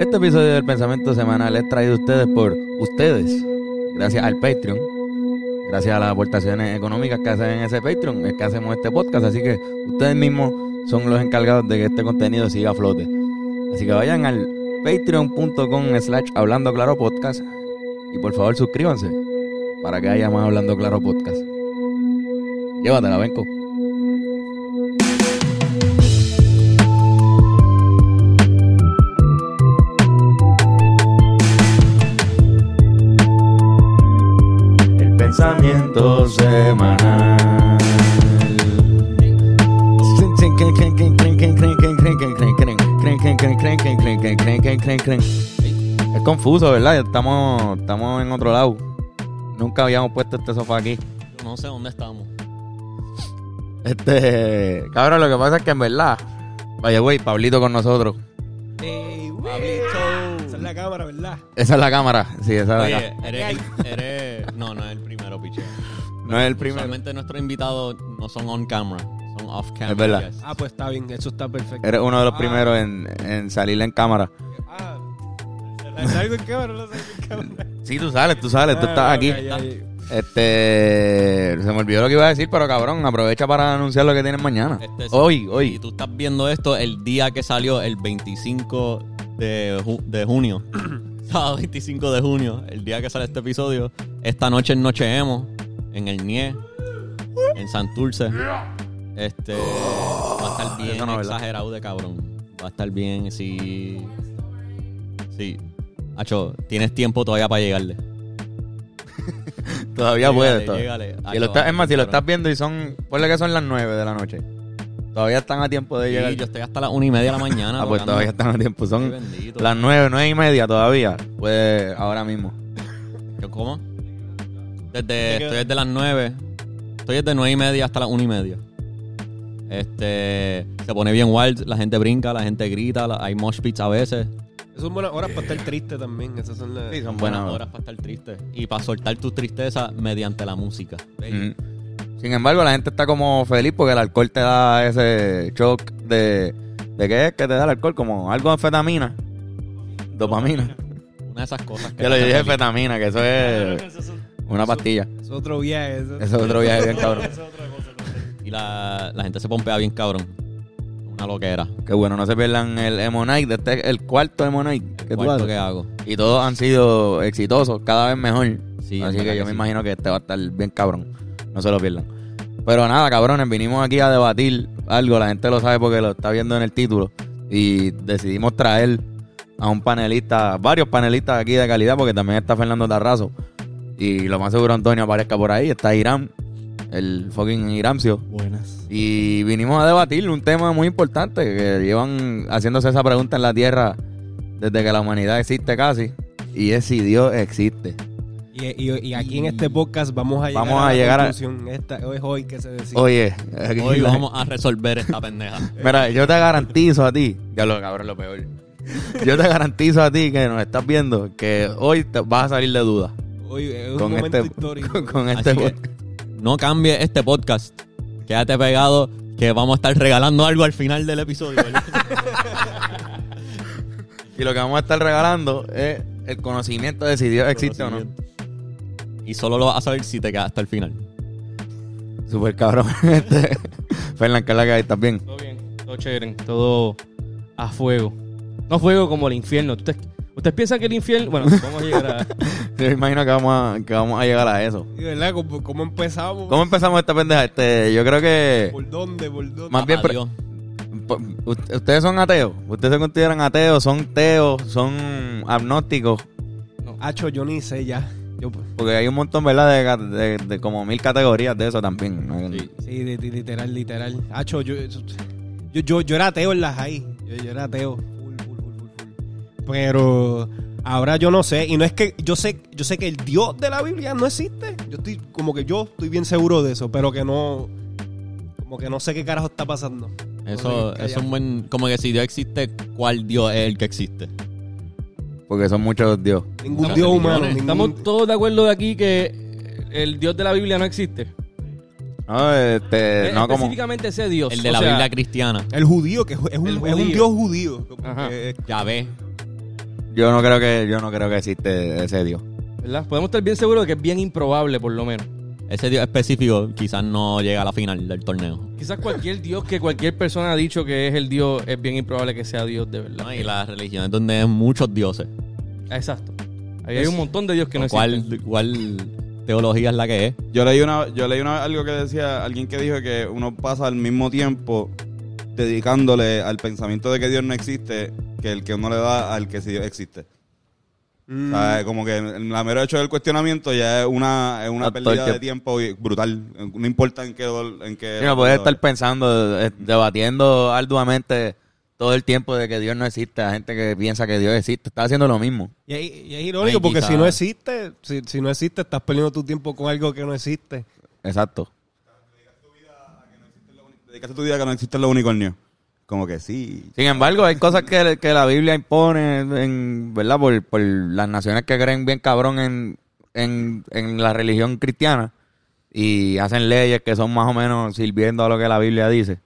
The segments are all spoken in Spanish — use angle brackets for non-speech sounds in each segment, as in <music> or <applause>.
Este episodio del Pensamiento Semanal es traído a ustedes por ustedes, gracias al Patreon, gracias a las aportaciones económicas que hacen en ese Patreon, es que hacemos este podcast, así que ustedes mismos son los encargados de que este contenido siga a flote. Así que vayan al patreon.com slash hablando claro podcast y por favor suscríbanse para que haya más hablando claro podcast. Llévatela, Benco. Pensamiento semanal. Es confuso, ¿verdad? Estamos, estamos en otro lado. Nunca habíamos puesto este sofá aquí. No sé dónde estamos. Este, cabrón, lo que pasa es que en verdad, vaya güey, Pablito con nosotros. Pablito. Esa es la cámara, ¿verdad? Esa es la cámara, sí, esa es la Oye, cámara. eres, eres... No, no es el. No es el primero. Usualmente nuestros invitados no son on camera, son off camera. Es verdad. yes. Ah, pues está bien, eso está perfecto. Eres uno de los Ah, primeros en, en salir en cámara. Ah, ¿la salgo en cámara o no salgo en cámara? Sí, tú sales, tú sales, tú Ah, estás aquí. ok, ya, ya. Este, se me olvidó lo que iba a decir, pero cabrón, aprovecha para anunciar lo que tienes mañana. Este. Hoy, Si hoy. tú estás viendo esto el día que salió, el 25 de, ju- de junio. <clears throat> Sábado 25 de junio, el día que sale este episodio. Esta noche en Noche Emo, en el NIE, en Santurce. Este va a estar bien es verdad. exagerado de cabrón. Va a estar bien, sí. Sí. Hacho, tienes tiempo todavía para llegarle. <laughs> Todavía puedes. todavía. Llégale. Hacho, es más, si lo cabrón. estás viendo y son, ponle que son las 9 de la noche. Todavía están a tiempo de Sí, llegar. yo estoy hasta las una y media de la <laughs> mañana. ah, pues tocando. todavía están a tiempo. Son bendito. las 9, 9 y media todavía. Pues ahora mismo. ¿Yo ¿Cómo? Desde, estoy desde las 9. Estoy desde 9 y media hasta las 1 y media. Este. Se pone bien wild. La gente brinca, la gente grita. la- hay mosh pits a veces. Esas son buenas horas para estar triste también. Esas son las... Sí, son Buenas buenas horas para estar triste. Y para soltar tu tristeza mediante la música. Mm. Sin embargo, la gente está como feliz porque el alcohol te da ese shock de... ¿De qué es que te da el alcohol? Como algo de anfetamina. Dopamina. Una de esas cosas que. Yo te le dije anfetamina, que eso es una pastilla. Es otro viaje. Eso, es otro viaje bien cabrón. Y la, la gente se pompea bien cabrón. Una loquera. Que bueno, no se pierdan el Emo Night. Este es el cuarto Emo Night que tú Cuarto haces. que hago. Y todos han sido exitosos, cada vez mejor. Sí, Así que yo que me sí. imagino que este va a estar bien cabrón. No se lo pierdan. Pero nada, cabrones, vinimos aquí a debatir algo. La gente lo sabe porque lo está viendo en el título. Y decidimos traer a un panelista, varios panelistas aquí de calidad, porque también está Fernando Tarrazo. Y lo más seguro Antonio aparezca por ahí. Está Irán, el fucking Iramcio. Buenas. Y vinimos a debatir un tema muy importante que llevan haciéndose esa pregunta en la Tierra desde que la humanidad existe casi. Y es si Dios existe. Y, y- y aquí en este podcast vamos a llegar Vamos a, a la llegar a- conclusión. Esta, es hoy que se decide. Oye, aquí Hoy la- vamos a resolver esta pendeja. <laughs> mira, yo te garantizo a ti, ya lo cabrón lo peor. Yo te garantizo a ti que nos estás viendo que hoy te vas a salir de duda Hoy es un con momento este, histórico. <laughs> con este Así que- podcast. no cambie este podcast. Quédate pegado que vamos a estar regalando algo al final del episodio. <laughs> Y lo que vamos a estar regalando es el conocimiento de si Dios existe o no. y solo lo vas a saber si te quedas hasta el final. Super cabrón. <laughs> Este, Fernán, la que hay? ¿Estás bien? Todo bien, todo chévere, todo a fuego. No fuego como el infierno. ¿Ustedes, ustedes piensan que el infierno... Bueno, vamos a llegar a... Yo me imagino que vamos a, que vamos a llegar a eso. Y, ¿Verdad? ¿Cómo, cómo empezamos? ¿Cómo empezamos esta pendeja? Este, yo creo que ¿Por dónde? ¿Por dónde? Más bien, ustedes son ateos. Ustedes se consideran ateos, son teos, son agnósticos. Hacho, yo ni sé ya. Yo, Porque hay un montón, ¿verdad? De, ca- de- de como mil categorías de eso también. ¿no? Sí. sí, de- de- literal, literal. Hacho, yo, yo, yo, yo era ateo en las high. Yo, yo era ateo. Full, full, full, full, full. Pero ahora yo no sé. Y no es que yo sé, yo sé que el Dios de la Biblia no existe. Yo estoy, como que yo estoy bien seguro de eso, pero que no. Como que no sé qué carajo está pasando. Eso, es un buen. Como que si Dios existe, ¿cuál Dios es el que existe? Porque son muchos dios. Ningún Dios humano. Ningún, Estamos todos de acuerdo de aquí que el Dios de la Biblia no existe. No, este, Eh, como... Específicamente ese Dios. El de o la sea, Biblia cristiana. El judío, que es un, es un. Dios judío. Que- Ya ve. Yo no creo que, yo no creo que existe ese Dios. ¿Verdad? Podemos estar bien seguros de que es bien improbable, por lo menos. Ese Dios específico quizás no llega a la final del torneo. Quizás cualquier Dios que cualquier persona ha dicho que es el Dios, es bien improbable que sea Dios de verdad. ¿no? Y las religiones donde hay muchos dioses. Exacto. Ahí hay un montón de Dios que no ¿Cuál, existen. ¿Cuál teología es la que es? Yo leí una, yo leí una algo que decía alguien que dijo que uno pasa al mismo tiempo dedicándole al pensamiento de que Dios no existe que el que uno le da al que sí Dios existe. Mm. O sea, como que el mero hecho del cuestionamiento ya es una, es una pérdida de tiempo. brutal. No importa en qué... En qué Sí, no puedes estar pensando, eh, debatiendo arduamente todo el tiempo de que Dios no existe. La gente que piensa que Dios existe está haciendo lo mismo. Y, es- y es irónico Ay, porque quizá- si no existe, si, si no existe, estás perdiendo tu tiempo con algo que no existe. Exacto. Dedicaste tu vida a que no existen los unicornios. Como que sí. Sin embargo, hay cosas que, que la Biblia impone, en, ¿verdad? Por, por las naciones que creen bien cabrón en, en, en la religión cristiana y hacen leyes que son más o menos sirviendo a lo que la Biblia dice,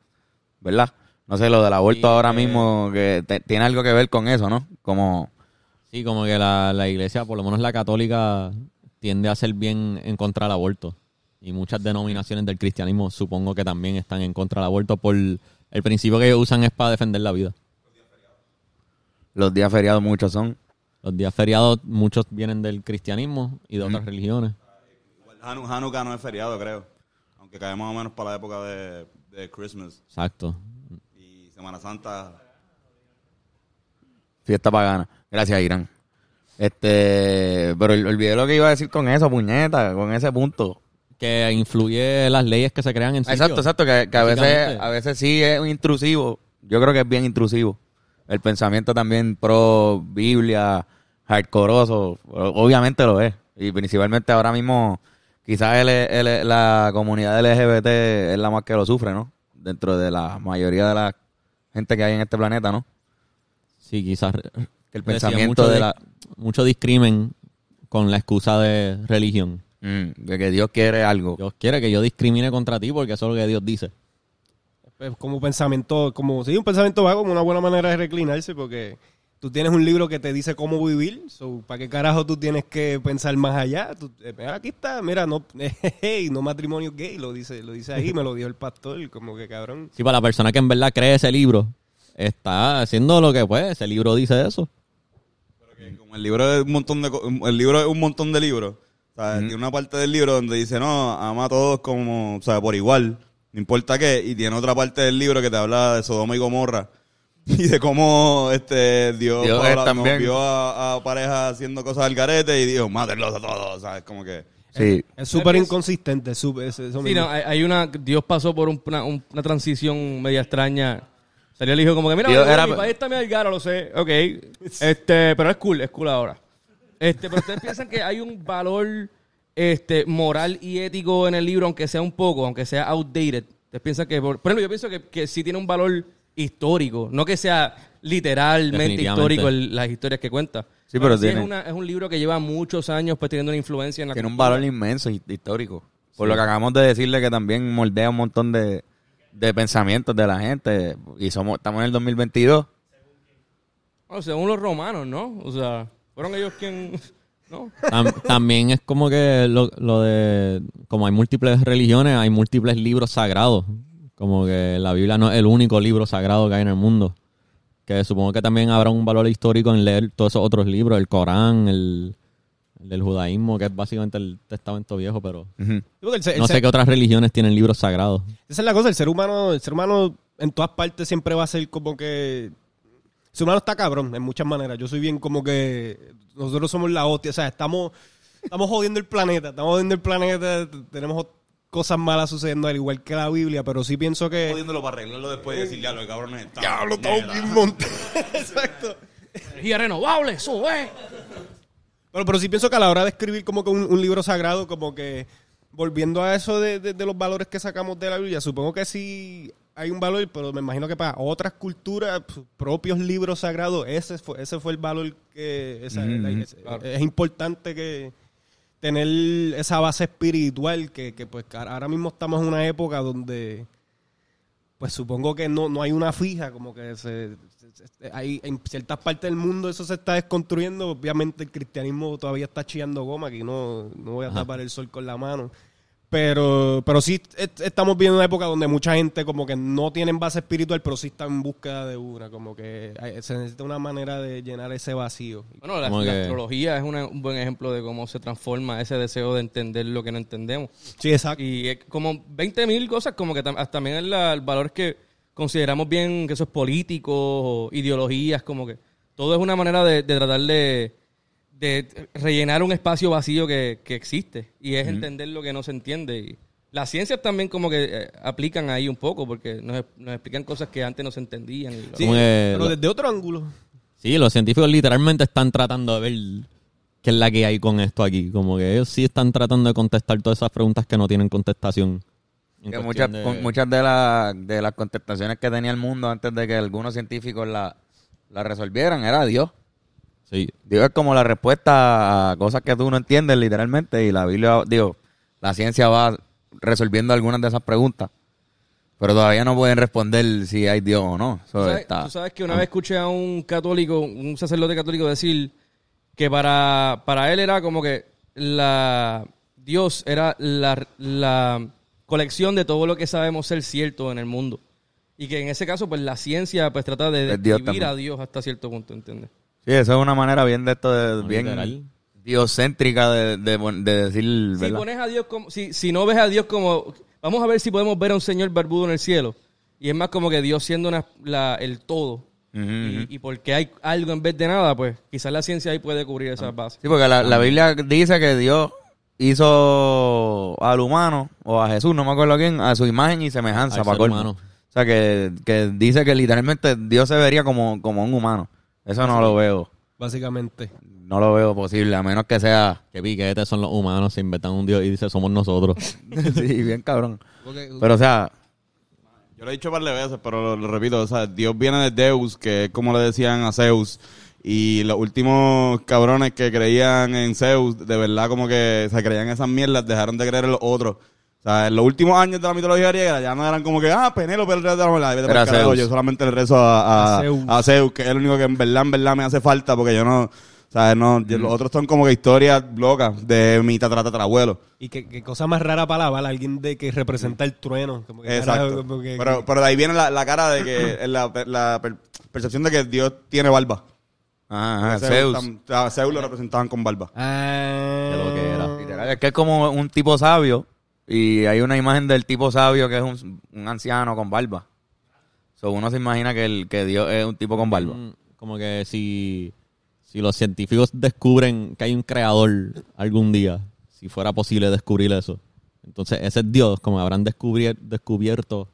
¿verdad? No sé, lo del aborto Sí, ahora eh. mismo que te- tiene algo que ver con eso, ¿no? Como, Sí, como que la, la iglesia, por lo menos la católica, tiende a ser bien en contra del aborto. Y muchas denominaciones del cristianismo supongo que también están en contra del aborto por el principio que ellos usan es para defender la vida. los días feriados muchos son. Los días feriados, muchos vienen del cristianismo y de otras religiones. Hanu- Hanukkah no es feriado, creo. Aunque cae más o menos para la época de, de Christmas. Exacto. Y Semana Santa. Fiesta pagana. Gracias, Irán. Este, pero ol- olvidé lo que iba a decir con eso, puñeta, con ese punto. Que influye las leyes que se crean en Exacto, sitios. exacto, que, que a veces a veces sí es un intrusivo. Yo creo que es bien intrusivo. El pensamiento también pro Biblia, hardcoreoso, obviamente lo es. Y principalmente ahora mismo, quizás el- el- la comunidad LGBT es la más que lo sufre, ¿no? Dentro de la mayoría de la gente que hay en este planeta, ¿no? Sí, quizás. Que el decía, pensamiento mucho de la... Mucho discrimen con la excusa de religión. Mm, de que Dios quiere algo. Dios quiere que yo discrimine contra ti porque eso es lo que Dios dice. Pues, como pensamiento, como sí, un pensamiento vago, como una buena manera de reclinarse, porque tú tienes un libro que te dice cómo vivir, so, ¿para qué carajo tú tienes que pensar más allá? Tú, eh, aquí está, mira, no, <laughs> hey, no matrimonio gay, lo dice, lo dice ahí, me lo dijo el pastor, como que cabrón. Sí, para la persona que en verdad cree ese libro, está haciendo lo que puede. Ese libro dice eso. que Como el libro es un montón de el libro es un montón de libros. O sea, Tiene una parte del libro donde dice, no, ama a todos como, o sea, por igual, no importa qué. Y tiene otra parte del libro que te habla de Sodoma y Gomorra. <laughs> Y de cómo este Dios, Dios Pablo, es también- vio a, a parejas haciendo cosas al garete y dijo, mátenlos a todos. ¿Sabes? Como que... Sí. Es súper inconsistente, es es- Sí, mismo. no, hay, una. Dios pasó por un- una, un- una transición media extraña. Salió el hijo como que, mira, Dios mi- era- mi país está medio gara, lo sé. Ok. <laughs> Este, pero es cool, es cool ahora. Este, pero ustedes piensan que hay un valor este, moral y ético en el libro, aunque sea un poco, aunque sea outdated. Ustedes piensan que, por, por ejemplo, yo pienso que, que sí tiene un valor histórico, no que sea literalmente histórico el- las historias que cuenta. Sí, pero tiene- es, una- es un libro que lleva muchos años pues teniendo una influencia en la Tiene un valor inmenso histórico. Por lo que acabamos de decirle que también moldea un montón de, de pensamientos de la gente. Y somos estamos en el 2022. Bueno, según los romanos, ¿no? O sea, fueron ellos quien... <laughs> ¿No? Tam- también es como que lo, lo de, como hay múltiples religiones, hay múltiples libros sagrados. Como que la Biblia no es el único libro sagrado que hay en el mundo. Que supongo que también habrá un valor histórico en leer todos esos otros libros, el Corán, el, el del judaísmo, que es básicamente el testamento viejo, pero no sé qué otras religiones tienen libros sagrados. Esa es la cosa, el ser humano, el ser humano en todas partes siempre va a ser como que... El ser humano está cabrón en muchas maneras. Yo soy bien como que... Nosotros somos la hostia, o sea, estamos, estamos jodiendo el planeta, estamos jodiendo el planeta, tenemos cosas malas sucediendo al igual que la Biblia, pero sí pienso que... Jodiéndolo para arreglarlo después y decir, ya, los cabrones. Diablo, estamos bien montados. <laughs> Exacto. Energía renovable, eso es. Bueno, pero sí pienso que a la hora de escribir como que un, un libro sagrado, como que volviendo a eso de, de- de los valores que sacamos de la Biblia, supongo que sí hay un valor, pero me imagino que para otras culturas, propios libros sagrados, ese fue, ese fue el valor que esa- Mm, la- es, es importante que tener esa base espiritual que, que pues que ahora mismo estamos en una época donde pues supongo que no, no hay una fija, como que se, se- se- hay en ciertas partes del mundo eso se está desconstruyendo. Obviamente el cristianismo todavía está chillando goma, aquí no, no voy a tapar el sol con la mano. Pero, pero sí est- estamos viendo una época donde mucha gente como que no tienen base espiritual, pero sí está en búsqueda de una, como que hay- se necesita una manera de llenar ese vacío. Bueno, la, Como la que- astrología es una- un buen ejemplo de cómo se transforma ese deseo de entender lo que no entendemos. Sí, exacto. Y es como 20 mil cosas, como que tam- hasta también el, la- el valor que consideramos bien, que eso es político, o ideologías, como que todo es una manera de, de tratar de, de rellenar un espacio vacío que, que existe. Y es entender lo que no se entiende. Y las ciencias también como que eh, aplican ahí un poco, porque nos, nos explican cosas que antes no se entendían. y Sí, que pero desde otro ángulo. Sí, los científicos literalmente están tratando de ver qué es la que hay con esto aquí. Como que ellos sí están tratando de contestar todas esas preguntas que no tienen contestación. Que muchas, de- con- muchas de, la- de las contestaciones que tenía el mundo antes de que algunos científicos la, la resolvieran era Dios. Sí. Dios es como la respuesta a cosas que tú no entiendes literalmente y la Biblia, digo, la ciencia va resolviendo algunas de esas preguntas, pero todavía no pueden responder si hay Dios o no. ¿Tú sabes, está- tú sabes que una vez escuché a un católico, un sacerdote católico decir que para, para él era como que la Dios era la, la colección de todo lo que sabemos ser cierto en el mundo. Y que en ese caso, pues la ciencia pues trata de describir a Dios hasta cierto punto, ¿entiendes? Sí, eso es una manera bien de esto, de, No, bien literal. diocéntrica de, de, de decir, Si ¿verdad? pones a Dios como, si, si no ves a Dios como, vamos a ver si podemos ver a un señor barbudo en el cielo. Y es más como que Dios siendo una, la- el todo. Y, porque hay algo en vez de nada, pues quizás la ciencia ahí puede cubrir Ah. esas bases. Sí, porque la, la Biblia dice que Dios hizo al humano o a Jesús, no me acuerdo quién, a su imagen y semejanza. Para humano. O sea, que, que dice que literalmente Dios se vería como, como un humano. Eso no lo veo. Básicamente. No lo veo posible, a menos que sea... Qué piquetes son los humanos, se inventan un dios y dice somos nosotros. <laughs> sí, bien cabrón. Pero, o sea, Yo lo he dicho un par de veces, pero lo, lo repito, o sea, Dios viene de Deus, que es como le decían a Zeus, y los últimos cabrones que creían en Zeus, de verdad como que se creían esas mierdas, dejaron de creer en los otros. O sea, en los últimos años de la mitología griega ya no eran como que, ah, Penélope el rey de la Zeus. yo solamente le rezo a, a, A Zeus. a Zeus, que es el único que en verdad, en verdad me hace falta, porque yo no, o sea, no, yo- los otros son como que historias locas de mi tataratatarabuelo. Y qué, qué cosa más rara para alabar a alguien de que representa el trueno. Como que Exacto. carajo, como que- pero, pero de ahí viene la, la cara de que <clears throat> la, la per- percepción de que Dios tiene barba. ajá, Zeus, Zeus. lo representaban con barba. Ah, lo que era. Literal, Es que es como un tipo sabio y hay una imagen del tipo sabio que es un, un anciano con barba. So, uno se imagina que, el, que Dios es un tipo con barba. Mm, Como que si, si los científicos descubren que hay un creador algún día, si fuera posible descubrir eso, entonces ese es Dios, como habrán descubrir- descubierto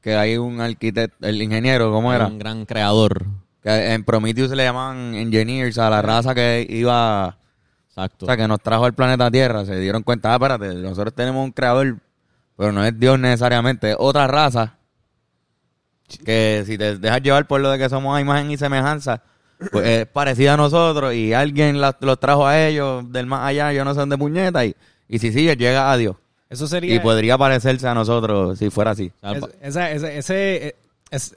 Que hay un arquitecto, el ingeniero, ¿cómo era? un gran creador. Que en Prometheus le llaman engineers a la raza que iba, Exacto. o sea, que nos trajo al planeta Tierra. Se dieron cuenta, ah, espérate, nosotros tenemos un creador, pero no es Dios necesariamente, es otra raza que si te dejas llevar por lo de que somos a imagen y semejanza, pues es parecida a nosotros y alguien la- los trajo a ellos del más allá, yo no sé dónde puñeta, y, y si sigue, llega a Dios. Eso sería. Y podría parecerse a nosotros si fuera así. Es- esa- ese, ese, eh, es-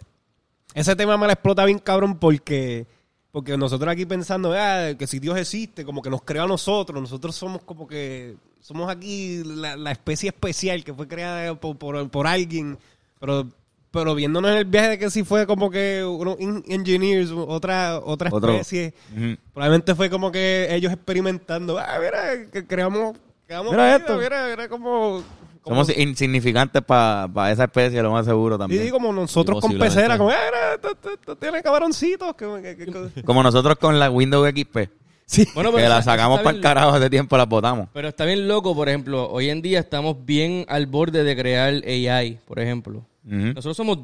ese tema me la explota bien cabrón porque, porque nosotros aquí pensando ah, que si Dios existe, como que nos creó a nosotros, nosotros somos como que somos aquí la, la especie especial que fue creada por, por, por alguien, pero pero viéndonos en el viaje de que si fue como que unos in- engineers, otra otra especie, probablemente fue como que ellos experimentando, ah, mira, que creamos, creamos Mira vida, esto. mira, mira como Somos insignificantes para esa especie, lo más seguro también. sí, como nosotros con pecera, como, "Eh, mira, esto- esto- esto tiene cabroncitos. Que, que- que- que-". Como nosotros con la Windows XP. Sí. Bueno, que la sacamos para el carajo hace tiempo, la botamos. Pero está bien loco, por ejemplo, hoy en día estamos bien al borde de crear AI, por ejemplo. Nosotros somos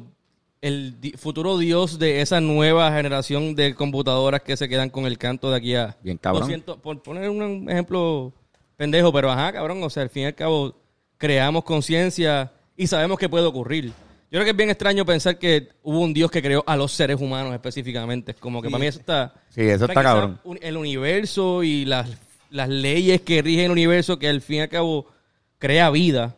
el di- futuro dios de esa nueva generación de computadoras que se quedan con el canto de aquí a... Bien cabrón. 200 por poner un ejemplo pendejo, pero ajá, cabrón, o sea, al fin y al cabo creamos conciencia y sabemos que puede ocurrir. Yo creo que es bien extraño pensar que hubo un dios que creó a los seres humanos específicamente. Como que para mí eso está... Sí, eso está cabrón. un- El universo y las, las leyes que rigen el universo que al fin y al cabo crea vida.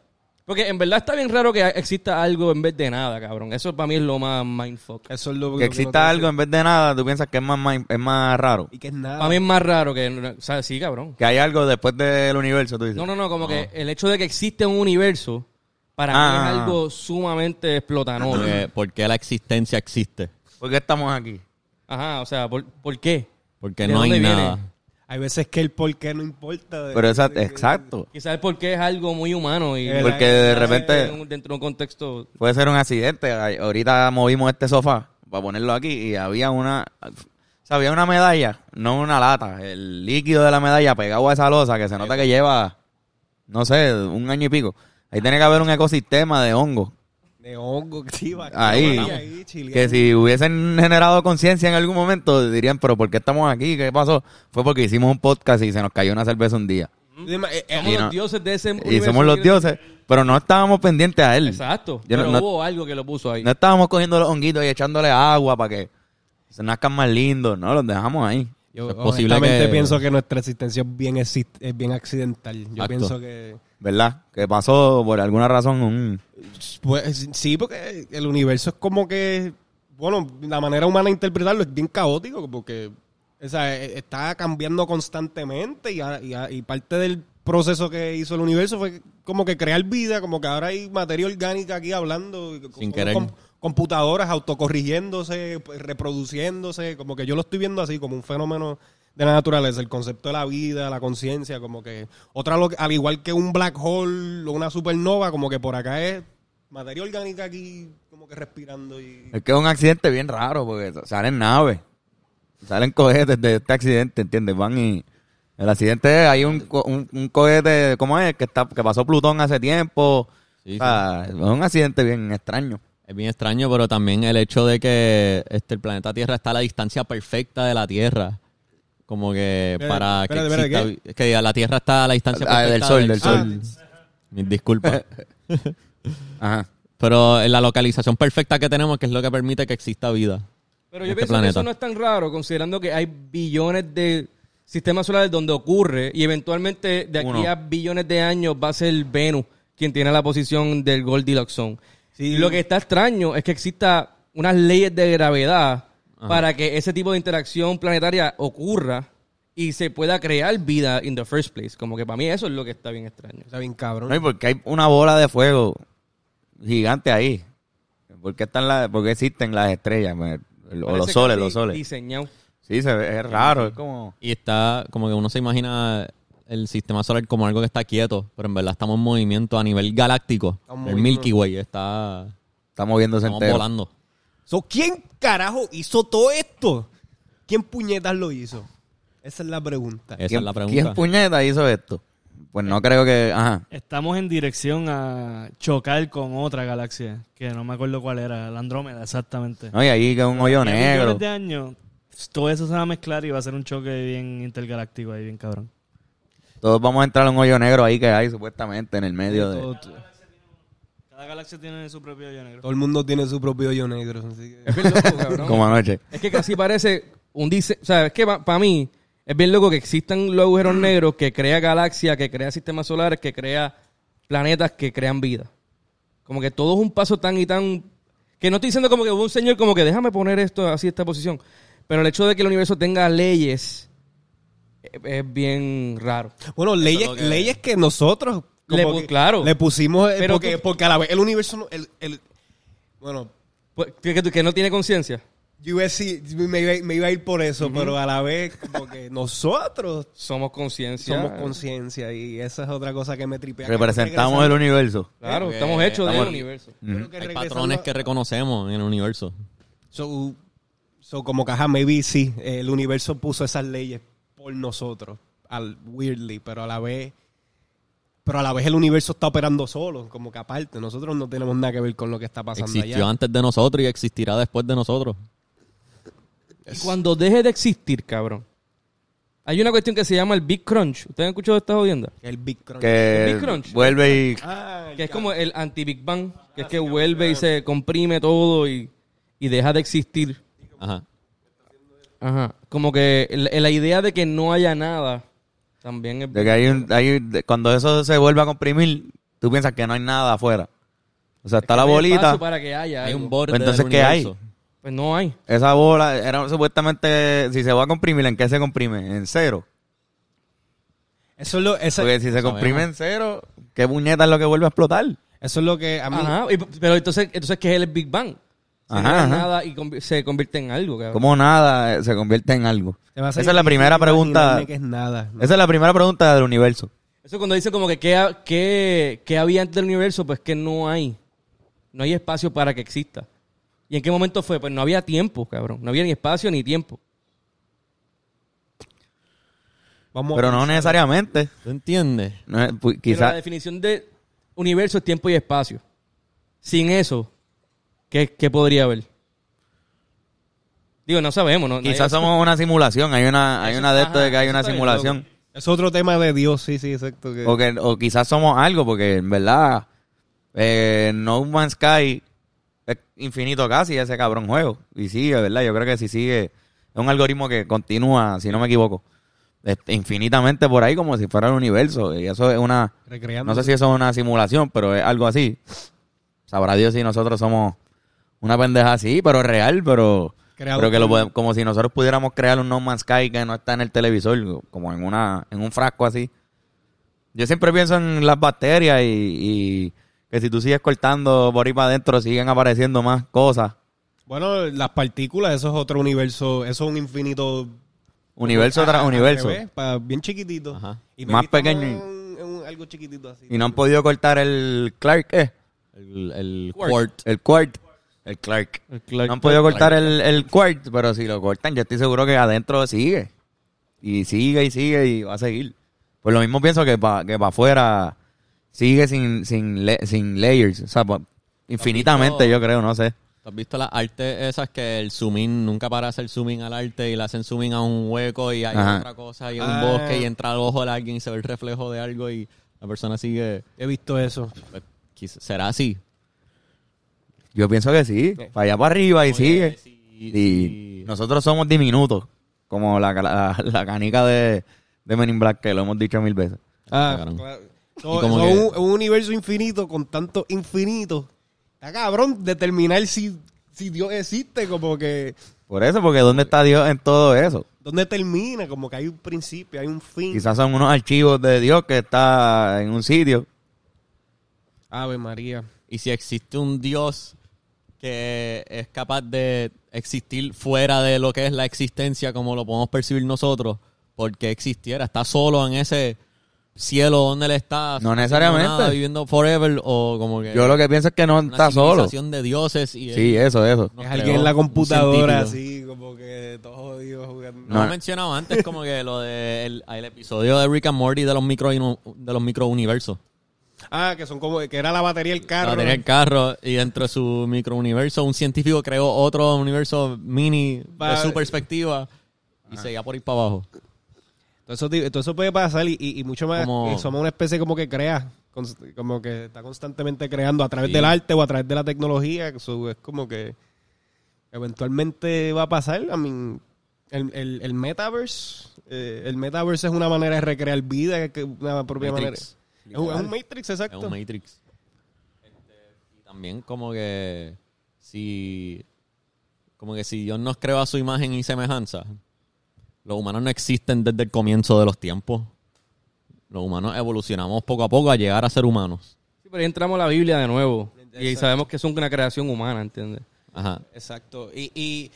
Porque en verdad está bien raro que exista algo en vez de nada, cabrón. Eso para mí es lo más mindfuck. Eso es lo Que exista algo en vez de nada, tú piensas que es más, es más raro. Y que es nada. Para mí es más raro que... O sea, sí, cabrón. Que hay algo después del universo, tú dices. No, no, no, como que el hecho de que existe un universo, para mí Ah. es algo sumamente explotanoso. Porque, porque la existencia existe. ¿Por qué estamos aquí? Ajá, o sea, ¿por, por qué? Porque ¿De no hay viene? nada. Hay veces que el por qué no importa. de- Pero esa, de- exacto. Quizás porque es algo muy humano y... Porque de repente Dentro de un contexto... puede ser un accidente. Ahorita movimos este sofá para ponerlo aquí y había una... O sea, había una medalla, no una lata. El líquido de la medalla pegado a esa losa que se nota que lleva, no sé, un año y pico. Ahí tiene que haber un ecosistema de hongo. De hongo, sí, Ahí. ahí, chileando. Que si hubiesen generado conciencia en algún momento, dirían, pero ¿por qué estamos aquí? ¿Qué pasó? Fue porque hicimos un podcast y se nos cayó una cerveza un día. Eh, eh, Somos los dioses de ese Y somos los dioses, pero no estábamos pendientes a él. Exacto. Yo pero no- hubo algo que lo puso ahí. No estábamos cogiendo los honguitos y echándole agua para que se nazcan más lindos. No, los dejamos ahí. Yo Es posible honestamente que- pienso que nuestra existencia es bien, exist- es bien accidental. Yo pienso que... ¿Verdad? Que pasó por alguna razón un... Pues, sí, porque el universo es como que... Bueno, la manera humana de interpretarlo es bien caótico porque o sea, eh, está cambiando constantemente y, y y parte del proceso que hizo el universo fue como que crear vida, como que ahora hay materia orgánica aquí hablando, Sin querer. con- computadoras autocorrigiéndose, pues, reproduciéndose, como que yo lo estoy viendo así como un fenómeno de la naturaleza, el concepto de la vida, la conciencia, como que otra lo- al igual que un black hole o una supernova, como que por acá es materia orgánica aquí como que respirando y Es que es un accidente bien raro porque salen naves, salen cohetes de este accidente, ¿entiendes? Van y... El accidente es, hay un, co- un, un cohete, ¿cómo es? Que, está, que pasó Plutón hace tiempo. Sí, o sea, es un accidente bien extraño. Es bien extraño, pero también el hecho de que este, el planeta Tierra está a la distancia perfecta de la Tierra. Como que para que espérate, exista- que diga, la Tierra está a la distancia Ah, perfecta del sol, del sol. Mis disculpas. <laughs> Ajá. pero en la localización perfecta que tenemos, que es lo que permite que exista vida. Pero yo este pienso que eso no es tan raro, considerando que hay billones de sistemas solares donde ocurre y eventualmente de aquí Uno. a billones de años va a ser Venus quien tiene la posición del Goldilocks Zone. Sí. Y lo que está extraño es que exista unas leyes de gravedad para que ese tipo de interacción planetaria ocurra y se pueda crear vida in the first place. Como que para mí eso es lo que está bien extraño. está bien cabrón. No, y porque hay una bola de fuego gigante ahí. ¿Por qué, están las, por qué existen las estrellas? O los soles, los soles. Diseñado. Sí, se ve, es raro. Es como... Y está como que uno se imagina el sistema solar como algo que está quieto, pero en verdad estamos en movimiento a nivel galáctico. Estamos el. Milky Way está Está moviéndose estamos entero. volando. So, ¿Quién carajo hizo todo esto? ¿Quién puñetas lo hizo? Esa es la pregunta. Esa ¿Quién, es la pregunta. ¿Quién puñeta hizo esto? Pues no creo que... Ajá. Estamos en dirección a chocar con otra galaxia, que no me acuerdo cuál era, la Andrómeda, exactamente. No, y ahí que un hoyo negro. millones de años, todo eso se va a mezclar y va a ser un choque bien intergaláctico ahí, bien cabrón. Todos vamos a entrar a un hoyo negro ahí que hay supuestamente en el medio de... Todo- cada galaxia tiene su propio hoyo negro. Todo el mundo tiene su propio hoyo negro. así que- Es bien loco, cabrón. <laughs> Como anoche. Es que casi parece un diseño. O sea, es que para mí es bien loco que existan los agujeros negros que crea galaxias, que crea sistemas solares, que crea planetas que crean vida. Como que todo es un paso tan y tan. Que no estoy diciendo como que hubo un señor como que déjame poner esto así, esta posición. Pero el hecho de que el universo tenga leyes es, bien raro. Bueno, leyes, que- leyes que nosotros Le como pu- que claro. le pusimos eh, Pero porque, tú- porque a la vez el universo no- el, el- bueno Pues, que, que- que no tiene conciencia. yo iba a decir- me, iba, me iba a ir por eso pero a la vez como que nosotros Somos conciencia. somos conciencia y esa es otra cosa que me tripea Representamos el universo. Claro, Porque estamos hechos del estamos- universo. Creo que Hay patrones que reconocemos en el universo. So, so como ajá, maybe sí, eh, el universo puso esas leyes por nosotros, al weirdly, pero a la vez, pero a la vez el universo está operando solo, como que aparte, nosotros no tenemos nada que ver con lo que está pasando Existió allá. antes de nosotros y existirá después de nosotros. Y cuando deje de existir, cabrón. Hay una cuestión que se llama el Big Crunch. ¿Ustedes han escuchado esta jodienda? El Big Crunch. Que Big Crunch. vuelve y... Ah, Que es como el anti-Big Bang, que es que vuelve y se comprime todo y, y deja de existir. Ajá. Ajá. Como que la, la idea de que no haya nada también es... De que hay un, hay, de- cuando eso se vuelve a comprimir, tú piensas que no hay nada afuera. O sea, está la bolita. espacio para que haya Hay un borde Entonces, del ¿qué hay? Pues no hay. Esa bola era supuestamente, si se va a comprimir, ¿en qué se comprime? En cero. Eso es lo, eso, Porque si se sabemos. comprime en cero, ¿qué puñeta es lo que vuelve a explotar? eso es lo que a mí... Ajá. y- pero entonces, entonces ¿qué es el Big Bang? Ajá, nada y se convierte en algo, cabrón. ¿Cómo nada eh, se convierte en algo? Esa es la primera pregunta. imaginarme que es nada. ¿no? Esa es la primera pregunta del universo. Eso cuando dicen como que qué, qué- qué había antes del universo, pues que no hay. No hay espacio para que exista. ¿Y en qué momento fue? Pues no había tiempo, cabrón. No había ni espacio ni tiempo. Vamos Pero no necesariamente. ¿Tú entiendes? No Pero la definición de universo es tiempo y espacio. Sin eso, ¿qué, qué podría haber? Digo, no sabemos, ¿no? quizás Nadie- somos una simulación. Hay una, hay Eso- una de esto ajá, de que hay eso una está bien simulación. Es otro tema de Dios, sí, sí, exacto. que- O, que, o quizás somos algo, porque en verdad, eh, No Man's Sky es infinito casi ese cabrón juego. Y sigue, ¿verdad? Yo creo que si sigue, es un algoritmo que continúa, si no me equivoco, este, infinitamente por ahí como si fuera el universo. Y eso es una, recreando. no sé si eso es una simulación, pero es algo así. Sabrá Dios si nosotros somos una pendeja así, pero real, pero... Creado Pero que lo podemos- como si nosotros pudiéramos crear un No Man's Sky que no está en el televisor, como en una en un frasco así. Yo siempre pienso en las bacterias y, y que si tú sigues cortando por ahí para adentro siguen apareciendo más cosas. Bueno, las partículas, eso es otro universo, eso es un infinito... Universo tras universo. revés, pa- bien chiquitito. Ajá. Y Más pequeño. en- en algo chiquitito así. Y no han podido cortar el Clark, ¿eh? El, el quart. El Quart. El Clark. El Clark no han podido cortar el, el Quart, pero si lo cortan, yo estoy seguro que adentro sigue. Y sigue y sigue y va a seguir. Pues lo mismo pienso que para que pa afuera sigue sin, sin, le- sin layers. O sea, pa- infinitamente, visto? yo creo, no sé. ¿Tú has visto las artes esas que el zoom in nunca para hacer zoom in al arte y le hacen zoom in a un hueco y hay Ajá. otra cosa y un Ah. bosque y entra al ojo de alguien y se ve el reflejo de algo y la persona sigue... He visto eso. pues, ¿Será así? Yo pienso que sí. Para allá para arriba y Oye, sigue. si- Y si- nosotros somos diminutos. Como la, la, la canica de, de Men in Black, que lo hemos dicho mil veces. Ah, cabrón. claro. So- como so que- un, un universo infinito con tanto infinito. Está cabrón determinar si, si Dios existe, como que... Por eso, porque ¿dónde está Dios en todo eso? ¿Dónde termina? Como que hay un principio, hay un fin. Quizás son unos archivos de Dios que está en un sitio. Ave María. Y si existe un Dios que es capaz de existir fuera de lo que es la existencia como lo podemos percibir nosotros, porque existiera, está solo en ese cielo donde él está, No necesariamente. nada, viviendo forever o como que Yo lo que pienso es que no una está solo. de dioses y Sí, eso, eso. es alguien en la computadora, así, como que todo jodido jugando. No, No. he mencionado antes como que lo de el, el episodio de Rick and Morty de los micro de los microuniversos. Ah, que son como que era la batería del carro. La batería del carro y dentro de su microuniverso un científico creó otro universo mini de su perspectiva y seguía por ir para abajo. Todo eso, todo eso puede pasar y, y- y mucho más. Como- que somos una especie como que crea, como que está constantemente creando a través Sí. del arte o a través de la tecnología. Eso es como que eventualmente va a pasar. I mean, el, el, el metaverse, eh, el metaverse es una manera de recrear vida, que una propia Matrix. manera. Es un, es un Matrix, exacto. Es un Matrix. Este, y también como que si como que si Dios nos creó a su imagen y semejanza, los humanos no existen desde el comienzo de los tiempos. Los humanos evolucionamos poco a poco a llegar a ser humanos. Sí, pero ahí entramos a la Biblia de nuevo. Y sabemos que es una creación humana, ¿entiendes? Ajá, Exacto. Y, y,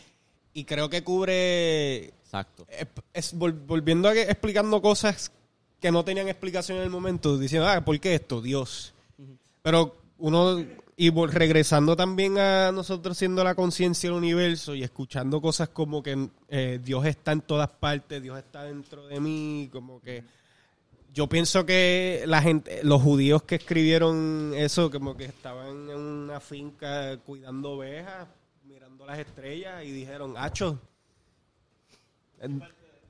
y creo que cubre exacto. es, es vol- volviendo a que explicando cosas que no tenían explicación en el momento, diciendo, ah, ¿por qué esto? Dios. Pero uno, y regresando también a nosotros siendo la conciencia del universo y escuchando cosas como que eh, Dios está en todas partes, Dios está dentro de mí, como que yo pienso que la gente, los judíos que escribieron eso, como que estaban en una finca cuidando ovejas, mirando las estrellas y dijeron, Hacho,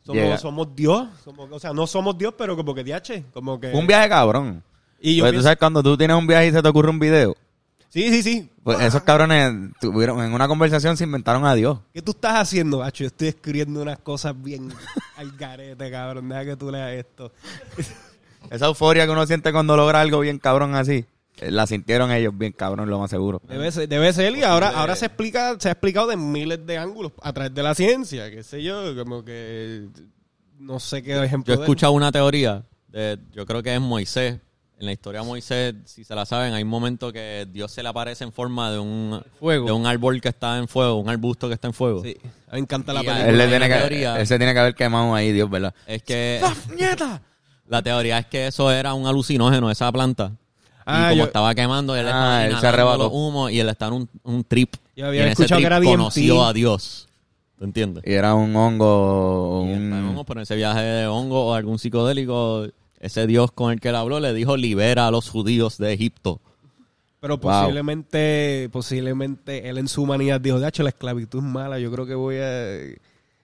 somos, somos Dios, somos, o sea, no somos Dios, pero como que diache, como que... Un viaje cabrón. Y yo Pues tú sabes, cuando tú tienes un viaje y se te ocurre un video, sí, sí, sí. pues esos cabrones tuvieron en una conversación se inventaron a Dios. ¿Qué tú estás haciendo, Hacho? Yo estoy escribiendo unas cosas bien <laughs> al garete, cabrón. Deja que tú leas esto. Esa euforia que uno siente cuando logra algo bien cabrón así, la sintieron ellos bien cabrón, lo más seguro. Debe ser, debe ser y ahora, ahora se explica, se ha explicado de miles de ángulos a través de la ciencia, qué sé yo, como que no sé qué ejemplo. Yo he escuchado una teoría, de, yo creo que es Moisés. En la historia de Moisés, si se la saben, hay un momento que Dios se le aparece en forma de un, Fuego. de un árbol que está en fuego, un arbusto que está en fuego. Sí, a mí me encanta la Y película. Él, le hay tiene que, teoría. él se tiene que haber quemado ahí, Dios, ¿verdad? Es que la teoría es que eso era un alucinógeno, esa planta. Ah, y como yo- estaba quemando, él Ah, estaba él se arrebató. los humos y él está en un, un trip. Yo había Y en ese escuchado que trip era DMT. conoció a Dios. ¿Tú entiendes? Y era un hongo, un... estábamos por ese viaje de hongo o algún psicodélico, ese Dios con el que él habló le dijo libera a los judíos de Egipto. Pero Wow. posiblemente, posiblemente él en su humanidad dijo, de hecho, la esclavitud es mala, yo creo que voy a...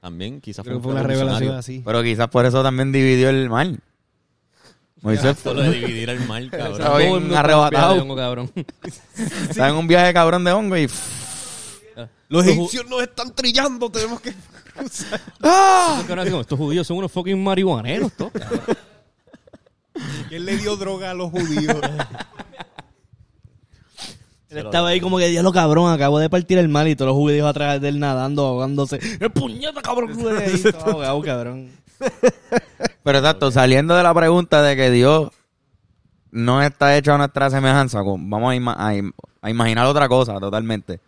También quizás Creo que fue fue una un revelación así. Pero quizás por eso también dividió el mal. Moisés Solo de dividir el mal, cabrón. Estaba bien arrebatado. está en un viaje de hongo, cabrón. <laughs> estaba en un viaje cabrón de hongo y... Los egipcios nos están trillando, tenemos que... <laughs> Digo, Estos judíos son unos fucking marihuaneros, todos. ¿Quién le dio droga a los judíos? Él estaba ahí como que, diablo cabrón, acabo de partir el mal y todos los judíos atrás de él nadando, ahogándose. ¡El puñeta, cabrón! ahí, <laughs> todo ahogado, cabrón. Pero exacto, saliendo de la pregunta de que Dios no está hecho a nuestra semejanza, vamos a, ima- a im- a imaginar otra cosa totalmente.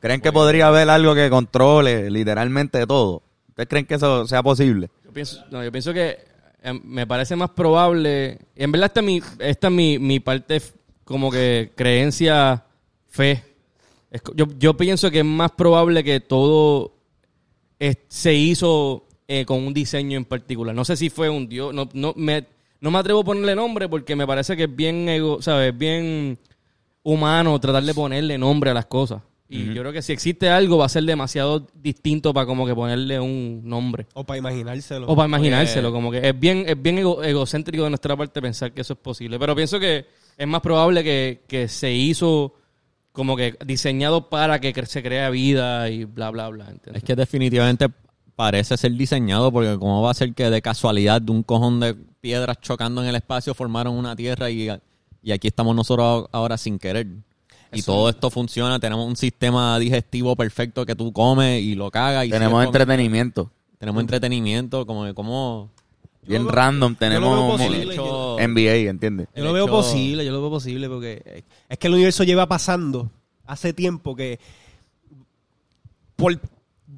¿Creen que podría haber algo que controle literalmente todo? ¿Ustedes creen que eso sea posible? Yo pienso, no, yo pienso que eh, me parece más probable. En verdad, esta es mi, esta es mi, mi parte como que creencia, fe. Es yo, yo pienso que es más probable que todo es- se hizo eh, con un diseño en particular. No sé si fue un dios. No, no, me, no me atrevo a ponerle nombre porque me parece que es bien, ego, ¿sabes? bien humano tratar de ponerle nombre a las cosas. Y yo creo que si existe algo va a ser demasiado distinto para como que ponerle un nombre. o para imaginárselo. O para imaginárselo, como que es bien, es bien ego- egocéntrico de nuestra parte pensar que eso es posible. Pero pienso que es más probable que, que se hizo como que diseñado para que se crea vida y bla, bla, bla. ¿entiendes? Es que definitivamente parece ser diseñado porque cómo va a ser que de casualidad de un cojón de piedras chocando en el espacio formaron una tierra y, y aquí estamos nosotros ahora sin querer. Y todo esto funciona, tenemos un sistema digestivo perfecto que tú comes y lo cagas. Y Tenemos entretenimiento. Tenemos entretenimiento, como que como... Bien random, tenemos posible, yo- NBA, ¿entiendes? Yo lo veo hecho- posible, yo lo veo posible porque es que el universo lleva pasando hace tiempo que por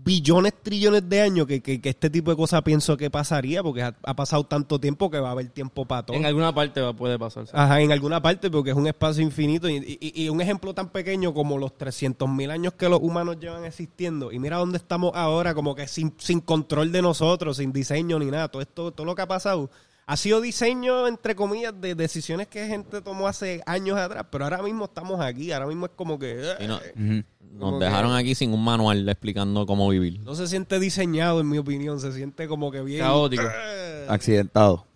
billones, trillones de años que, que- que este tipo de cosas pienso que pasaría porque ha, ha pasado tanto tiempo que va a haber tiempo para todo. En alguna parte puede pasar. Ajá, en alguna parte porque es un espacio infinito y, y- y un ejemplo tan pequeño como los 300.000 años que los humanos llevan existiendo y mira dónde estamos ahora como que sin, sin control de nosotros, sin diseño ni nada, todo esto, todo lo que ha pasado ha sido diseño entre comillas de decisiones que gente tomó hace años atrás, pero ahora mismo estamos aquí, ahora mismo es como que eh, y no- Ujú. nos Como que- dejaron aquí sin un manual explicando cómo vivir. no se siente diseñado en mi opinión, se siente como que bien Caótico. eh, Accidentado.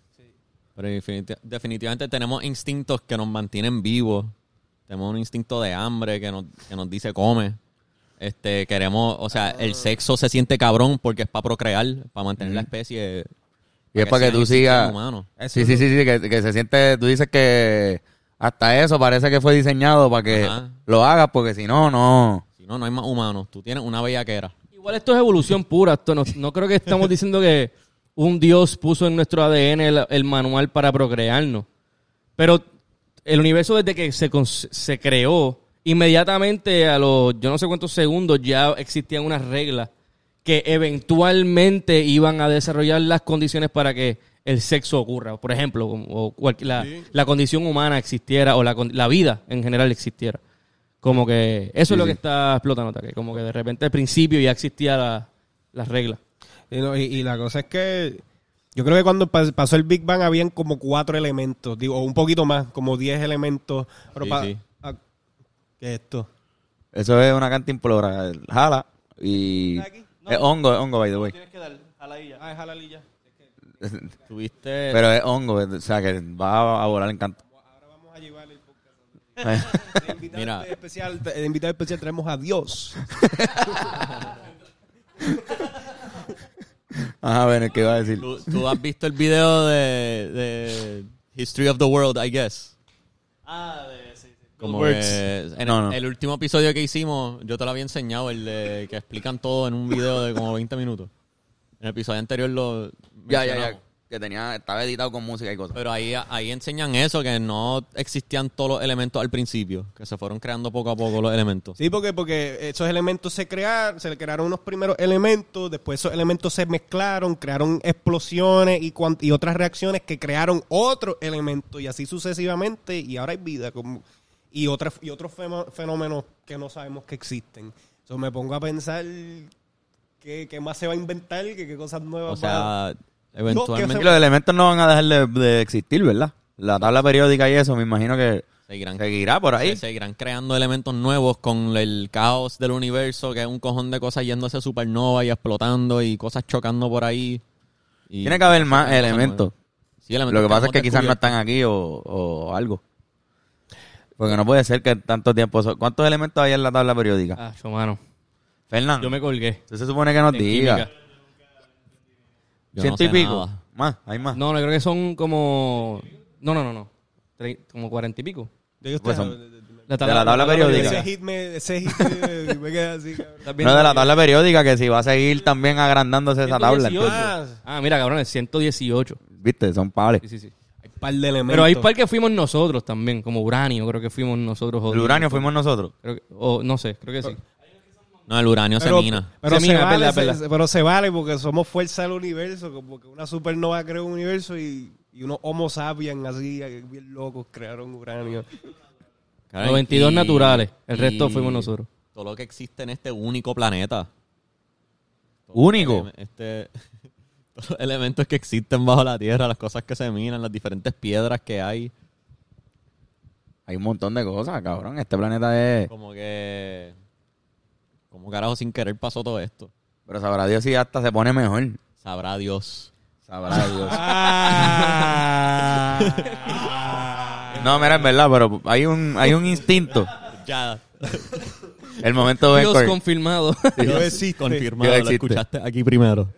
Pero definiti- definitivamente tenemos instintos que nos mantienen vivos. Tenemos un instinto de hambre que nos, que nos dice come. Este, queremos, o sea, el sexo se siente cabrón porque es para procrear, para mantener la especie. Y es para que tú sigas... Sí, sí, sí, sí, que, que se siente... Tú dices que hasta eso parece que fue diseñado para que Ajá. lo hagas, porque si no, no... Si no, no hay más humanos. Tú tienes una bellaquera. Igual esto es evolución pura. Esto no, no creo que estamos <laughs> diciendo que un Dios puso en nuestro ADN el, el manual para procrearnos. Pero el universo desde que se, se creó, inmediatamente a los yo no sé cuántos segundos ya existían unas reglas que eventualmente iban a desarrollar las condiciones para que el sexo ocurra. Por ejemplo, o cual- la, la condición humana existiera o la, vida en general existiera. Como que eso es lo que está explotando, que como que de repente al principio ya existía la- las reglas. Y, no, y- y la cosa es que yo creo que cuando pas- pasó el Big Bang habían como cuatro elementos, digo, o un poquito más, como diez elementos. Pero Sí, pa- sí. ah, ¿Qué es esto? Eso es una cantimplora. Jala y... ¿Está aquí? Es hongo, es hongo, by the way. Tienes que dar jaladilla. Ah, es jalalilla. <laughs> Tuviste. Pero es hongo, o sea que va a volar en canto. Ahora vamos a llevar el podcast. <laughs> De invitado Mira. especial, de invitado especial traemos a Dios. Ajá, <laughs> bueno, ¿qué iba a decir? ¿Tú, tú has visto el video de, de History of the World, I guess. Ah. Como Works. que en No, el, no. el último episodio que hicimos, yo te lo había enseñado, el de que explican todo en un video de como 20 minutos. En el episodio anterior lo Ya, ya, ya. Que tenía, estaba editado con música y cosas. Pero ahí, ahí enseñan eso, que no existían todos los elementos al principio, que se fueron creando poco a poco los elementos. Sí, porque, porque esos elementos se crearon, se crearon unos primeros elementos, después esos elementos se mezclaron, crearon explosiones y, cuan- y otras reacciones que crearon otros elementos y así sucesivamente y ahora hay vida como, y, otras, y otros fenómenos que no sabemos que existen. Entonces me pongo a pensar qué, qué más se va a inventar, que qué cosas nuevas O sea, Y eventualmente los elementos no van a dejar de, de existir, ¿verdad? La tabla periódica y eso, me imagino que seguirán, seguirá por ahí. se seguirán creando elementos nuevos con el caos del universo, que es un cojón de cosas yéndose supernova y explotando y cosas chocando por ahí. Y- Tiene que haber más elementos. nuevas. Sí, elementos Lo que pasa es que quizás no están aquí o, o algo. Porque no puede ser que tanto tiempo... so- ¿Cuántos elementos hay en la tabla periódica? Ah, yo, mano. Fernando, Yo me colgué. usted se supone que nos En diga. química. Yo no Ciento y pico. nada. Más, hay más. No, no, creo que son como... No, no, no, no. Tre- Como cuarenta y pico. Yo Pues son- De la tabla periódica. Ese hit me, ese hit me, me <laughs> queda así, cabrón. ¿Estás No de la tabla periódica, que si va a seguir también agrandándose esa tabla. 118. entonces, Ah, mira, cabrón, es 118. Viste, son pables. Sí, sí, sí. Par de elementos. Pero hay par que fuimos nosotros también, como uranio, creo que fuimos nosotros. El uranio fuimos nosotros. Creo que- o no sé, creo que sí. No, el uranio pero, se mina. Pero Se se, mina, es vale, verdad, es se- verdad. pero se vale porque somos fuerza del universo, como que una supernova creó un universo y, y unos homo sapiens así, bien locos, crearon uranio. Caray, 92 y- naturales, el resto fuimos nosotros. Todo lo que existe en este único planeta. Único. Este, <laughs> todos los elementos que existen bajo la tierra, las cosas que se minan, las diferentes piedras que hay. Hay un montón de cosas, cabrón. Este planeta es... Como que. Como carajo sin querer pasó todo esto. Pero sabrá Dios si hasta se pone mejor. Sabrá Dios. Sabrá Dios. <laughs> <laughs> No, mira, es verdad, pero hay un, hay un instinto. Ya. El momento de Dios confirmado. Dios existe. Confirmado, Dios lo escuchaste aquí primero.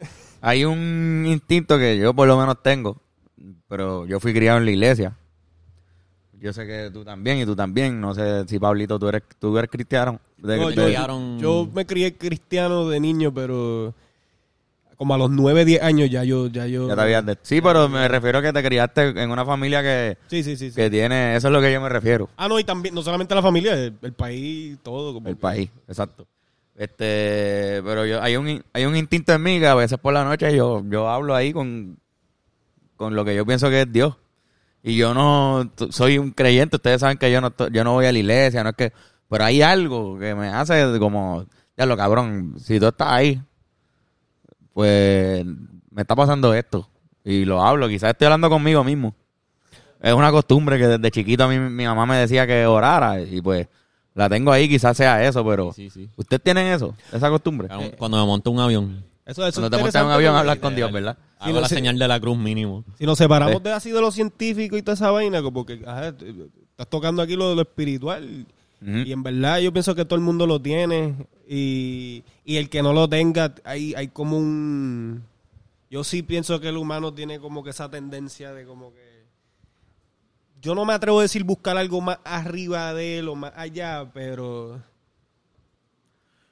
Hay un instinto que yo por lo menos tengo, pero yo fui criado en la iglesia. Yo sé que tú también y tú también. No sé si Pablito tú eres, tú eres cristiano. De- No, de- yo, criaron- yo me crié cristiano de niño, pero como a los 9, 10 años ya yo... Ya yo ya te habías de- sí, pero me refiero a que te criaste en una familia que, Sí, sí, sí. sí. que tiene... Eso es lo que yo me refiero. Ah, no, y también, no solamente la familia, el, el país, todo. Como El que- país, exacto. Este, pero yo hay un hay un instinto en mí que a veces por la noche yo yo hablo ahí con con lo que yo pienso que es Dios. Y yo no soy un creyente, ustedes saben que yo no yo no voy a la iglesia, no es que pero hay algo que me hace como ya lo cabrón, si tú estás ahí pues me está pasando esto y lo hablo, quizás estoy hablando conmigo mismo. Es una costumbre que desde chiquito a mí mi mamá me decía que orara y pues la tengo ahí, quizás sea eso, pero Sí, sí. ¿ustedes tienen eso? Esa costumbre. Cuando me monto un avión, Eso, eso Cuando te montas en un avión a porque hablar con Dios, ¿verdad? hago no la señal de la cruz mínimo. Si nos separamos Sí. de así de lo científico y toda esa vaina, como que ajá, te- estás tocando aquí lo de lo espiritual. Y en verdad yo pienso que todo el mundo lo tiene. Y, y el que no lo tenga, hay, hay como un... Yo sí pienso que el humano tiene como que esa tendencia de como que... Yo no me atrevo a decir buscar algo más arriba de él o más allá, pero...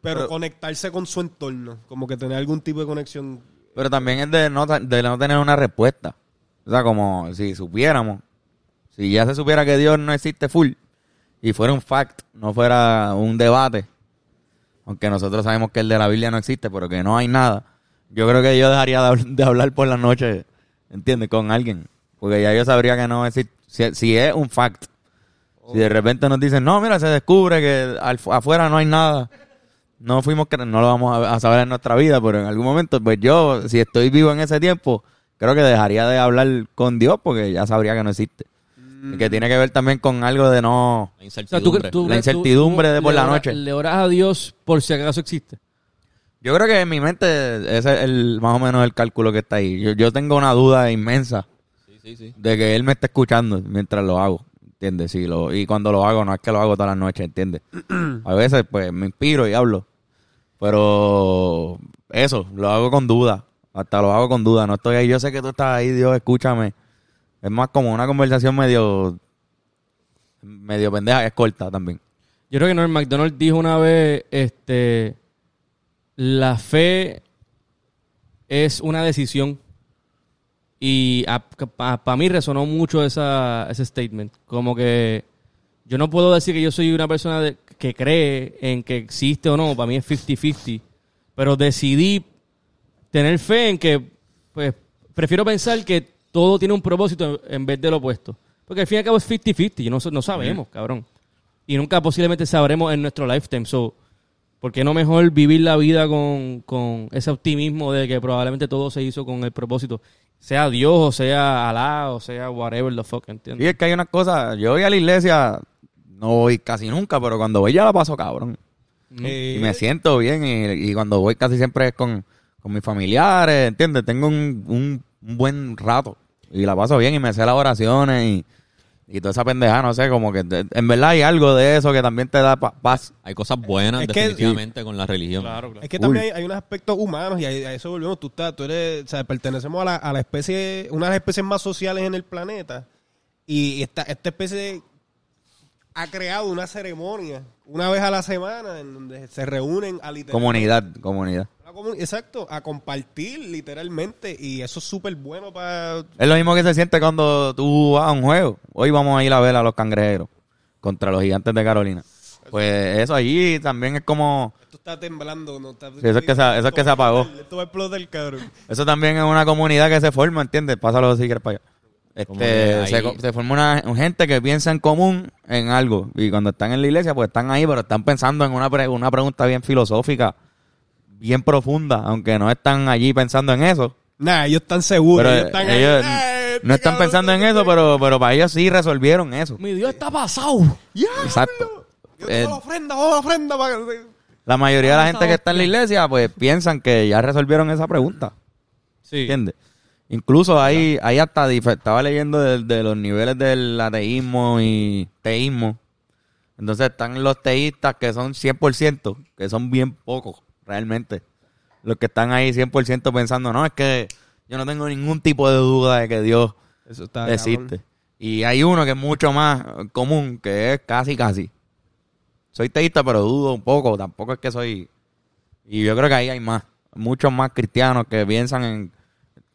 Pero, Pero- conectarse con su entorno, como que tener algún tipo de conexión. Pero también es de no, de no tener una respuesta. O sea, como si supiéramos, si ya se supiera que Dios no existe full y fuera un fact, no fuera un debate, aunque nosotros sabemos que el de la Biblia no existe, pero que no hay nada, yo creo que yo dejaría de hablar por la noche, ¿entiendes? Con alguien. Porque ya yo sabría que no existe. Si, si es un fact. Si de repente nos dicen, no, mira, se descubre que al- afuera no hay nada. No fuimos, no lo vamos a, a saber en nuestra vida, pero en algún momento, pues yo, si estoy vivo en ese tiempo, creo que dejaría de hablar con Dios porque ya sabría que no existe. Y que tiene que ver también con algo de no... La O sea, tú, incertidumbre. tú- La tú- incertidumbre de por la noche. Le oras a Dios por si acaso existe. Yo creo que en mi mente ese es el, más o menos el cálculo que está ahí. Yo, yo tengo una duda inmensa Sí, sí, sí. de que él me está escuchando mientras lo hago, ¿entiendes? Sí, lo, y cuando lo hago, no es que lo hago todas las noches, ¿entiendes? <clears throat> A veces, pues, me inspiro y hablo. Pero eso, lo hago con duda. Hasta lo hago con duda. No estoy ahí. Yo sé que tú estás ahí, Dios, escúchame. Es más como una conversación medio. medio pendeja, es corta también. Yo creo que Norm MacDonald dijo una vez, este, la fe es una decisión. Y para mí resonó mucho esa, ese statement. Como que yo no puedo decir que yo soy una persona de- que cree en que existe o no. Para mí es 50-50. Pero decidí tener fe en que, pues, prefiero pensar que todo tiene un propósito en vez de lo opuesto. Porque al fin y al cabo es 50-50. y No, no sabemos, cabrón. Y nunca posiblemente sabremos en nuestro lifetime. So, ¿por qué no mejor vivir la vida con, con ese optimismo de que probablemente todo se hizo con el propósito? Sea Dios, o sea Alá, o sea whatever the fuck, Y ¿entiendes? es que hay unas cosas. Yo voy a la iglesia, no voy casi nunca, pero cuando voy ya la paso cabrón. Eh, Y me siento bien. Y, y cuando voy casi siempre es con, con mis familiares, ¿entiendes? Tengo un, un, un buen rato. Y la paso bien y me sé las oraciones y, y toda esa pendeja, no sé, como que en verdad hay algo de eso que también te da pa- paz. Hay cosas buenas Es que- definitivamente con la religión. Claro, claro. Es que también hay, hay unos aspectos humanos y a, a eso volvemos. Tú, estás, tú eres, o sea, pertenecemos a la, a la especie, una de las especies más sociales en el planeta. Y esta, esta especie ha creado una ceremonia una vez a la semana en donde se reúnen a literal. Comunidad, comunidad. Exacto, a compartir literalmente. Y eso es súper bueno para. Es lo mismo que se siente cuando tú vas a un juego. Hoy vamos a ir a ver a los cangrejeros contra los gigantes de Carolina. Pues eso allí también es como... Tú estás temblando. No Estás- Sí, eso es que se- eso es que se apagó. Esto va a explotar, cabrón. Eso también es una comunidad que se forma, ¿entiendes? Pásalo si quieres para allá. Este, se, co- se forma una gente que piensa en común en algo. Y cuando están en la iglesia, pues están ahí, pero están pensando en una, pre- una pregunta bien filosófica, bien profunda, aunque no están allí pensando en eso. Nah, ellos están seguros. Pero ellos están ahí, ellos "Eh, este no están pensando en eso, qué". pero, pero para ellos sí resolvieron eso. Mi Dios está pasado. Exacto. Yo Eh, la ofrenda, la ofrenda para que- la mayoría de la gente que está en la iglesia, pues piensan que ya resolvieron esa pregunta. Sí. ¿Entiendes? Incluso hay, hay hasta, estaba leyendo de, de los niveles del ateísmo y teísmo. Entonces están los teístas que son 100%, que son bien pocos, realmente. Los que están ahí 100% pensando, no, es que yo no tengo ningún tipo de duda de que Dios Eso está existe. cabrón. Y hay uno que es mucho más común, que es casi, casi. Soy teísta, pero dudo un poco. Tampoco es que soy... Y yo creo que ahí hay más. Muchos más cristianos que piensan en...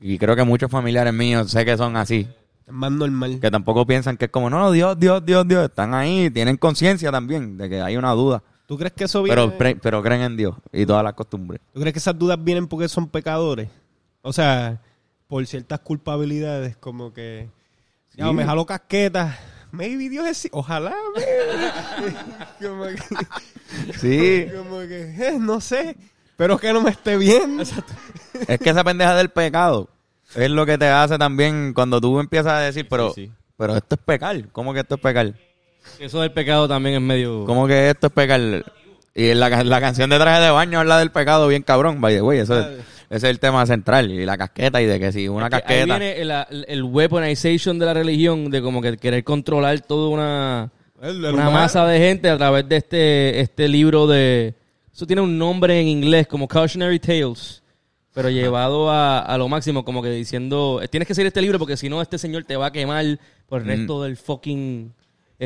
Y creo que muchos familiares míos sé que son así. Es más normal. Que tampoco piensan que es como, no, Dios, Dios, Dios, Dios. Están ahí, tienen conciencia también de que hay una duda. ¿Tú crees que eso viene? Pero, pre- pero creen en Dios y todas las costumbres. ¿Tú crees que esas dudas vienen porque son pecadores? O sea, por ciertas culpabilidades, como que. Ya, me jalo casquetas. Maybe Dios es. Ojalá, <laughs> como que. Sí. Como que. eh, no sé. Pero que no me esté bien. Es que esa pendeja del pecado es lo que te hace también cuando tú empiezas a decir, pero, sí. pero esto es pecar. ¿Cómo que esto es pecar? Eso del pecado también es medio... ¿Cómo que esto es pecar? Y en la, la canción de traje de baño habla del pecado bien cabrón, by the way. Eso es, ese es el tema central. Y la casqueta y de que si una Que Ahí casqueta... viene el, el weaponization de la religión, de como que querer controlar toda una, El- el una masa de gente a través de este, este libro de... Eso tiene un nombre en inglés, como Cautionary Tales, pero llevado a, a lo máximo, como que diciendo, tienes que seguir este libro porque si no, este señor te va a quemar por el resto del fucking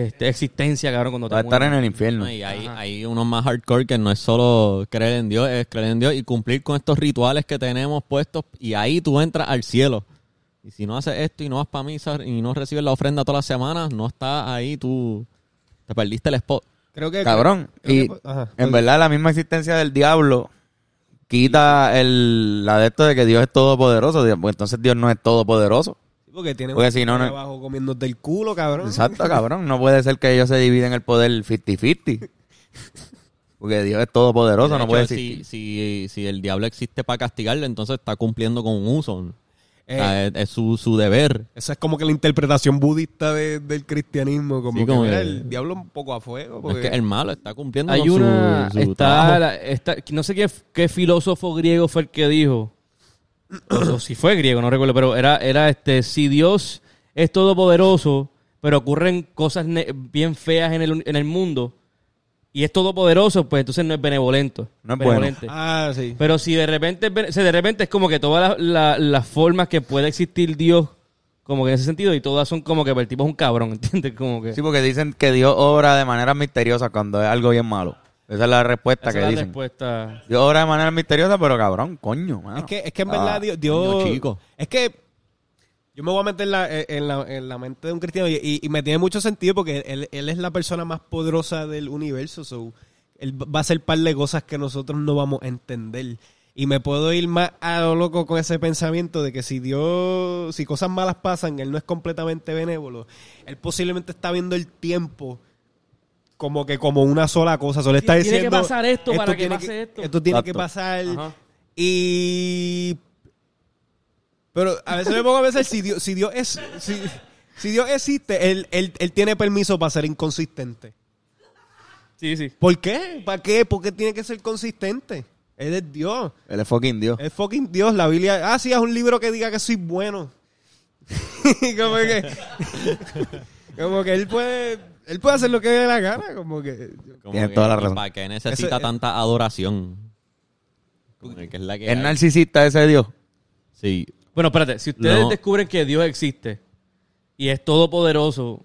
este, existencia, cabrón, cuando te Va a estar en el infierno. No, y hay, hay unos más hardcore que no es solo creer en Dios, es creer en Dios y cumplir con estos rituales que tenemos puestos y ahí tú entras al cielo. Y si no haces esto y no vas para misa y no recibes la ofrenda todas las semanas, no estás ahí, tú te perdiste el spot. Creo que. Cabrón. creo Y que- ajá. en verdad la misma existencia del diablo quita el, la de esto de que Dios es todopoderoso. Pues entonces Dios no es todopoderoso. Porque tiene Porque un si no, no- abajo comiéndote el culo, cabrón. Exacto, cabrón. No puede ser que ellos se dividen el poder 50-50. Porque Dios es todopoderoso, De no hecho, puede si, existir. si, si el diablo existe para castigarle, entonces está cumpliendo con un uso. O Eh, sea, es, es su, su deber. Esa es como que la interpretación budista de- del cristianismo. Como Sí, que como mira, que- el diablo un poco a fuego. Porque... es que el malo está cumpliendo Hay con su- una. su, está, trabajo. la- está- no sé qué, qué filósofo griego fue el que dijo. O, si fue griego, no recuerdo, pero era, era este: si Dios es todopoderoso, pero ocurren cosas bien feas en el, en el mundo, y es todopoderoso, pues entonces no es benevolento. No es bueno. benevolente. Ah, sí. Pero si de repente, o sea, de repente es como que todas las la- las formas que puede existir Dios Como que en ese sentido, y todas son como que el tipo es un cabrón, <laughs> ¿entiendes? Como que. Sí, porque dicen que Dios obra de manera misteriosa cuando es algo bien malo. Esa es la respuesta esa que es la dicen. respuesta. Dios obra de manera misteriosa, pero cabrón, coño, mano. Es que, es que en Ah, verdad Dios, Dios- coño, chico. es que yo me voy a meter en la, en la, en la mente de un cristiano y, y- y me tiene mucho sentido porque él, él es la persona más poderosa del universo. So, él va a hacer par de cosas que nosotros no vamos a entender. Y me puedo ir más a lo loco con ese pensamiento de que si Dios, si cosas malas pasan, Él no es completamente benévolo. Él posiblemente está viendo el tiempo como que como una sola cosa. Solo está Tiene que diciendo, pasar esto para que tiene pase esto". Esto tiene que pasar. Ajá. Y. Pero a veces me pongo a pensar si Dios, si Dios es. Si, si Dios existe, él, él, él tiene permiso para ser inconsistente. Sí, sí. ¿Por qué? ¿Para qué? ¿Por qué tiene que ser consistente? Él es Dios. Él es fucking Dios. Es fucking Dios. La Biblia. Ah, sí, es un libro que diga que soy bueno. <laughs> como que. como que él puede. Él puede hacer lo que le dé la gana. Como que. Como Tienes que, toda la ¿y razón. ¿Para qué necesita Ese- tanta adoración? Que es la que Es hay. narcisista ese Dios. Sí. Bueno, espérate, si ustedes No. descubren que Dios existe y es todopoderoso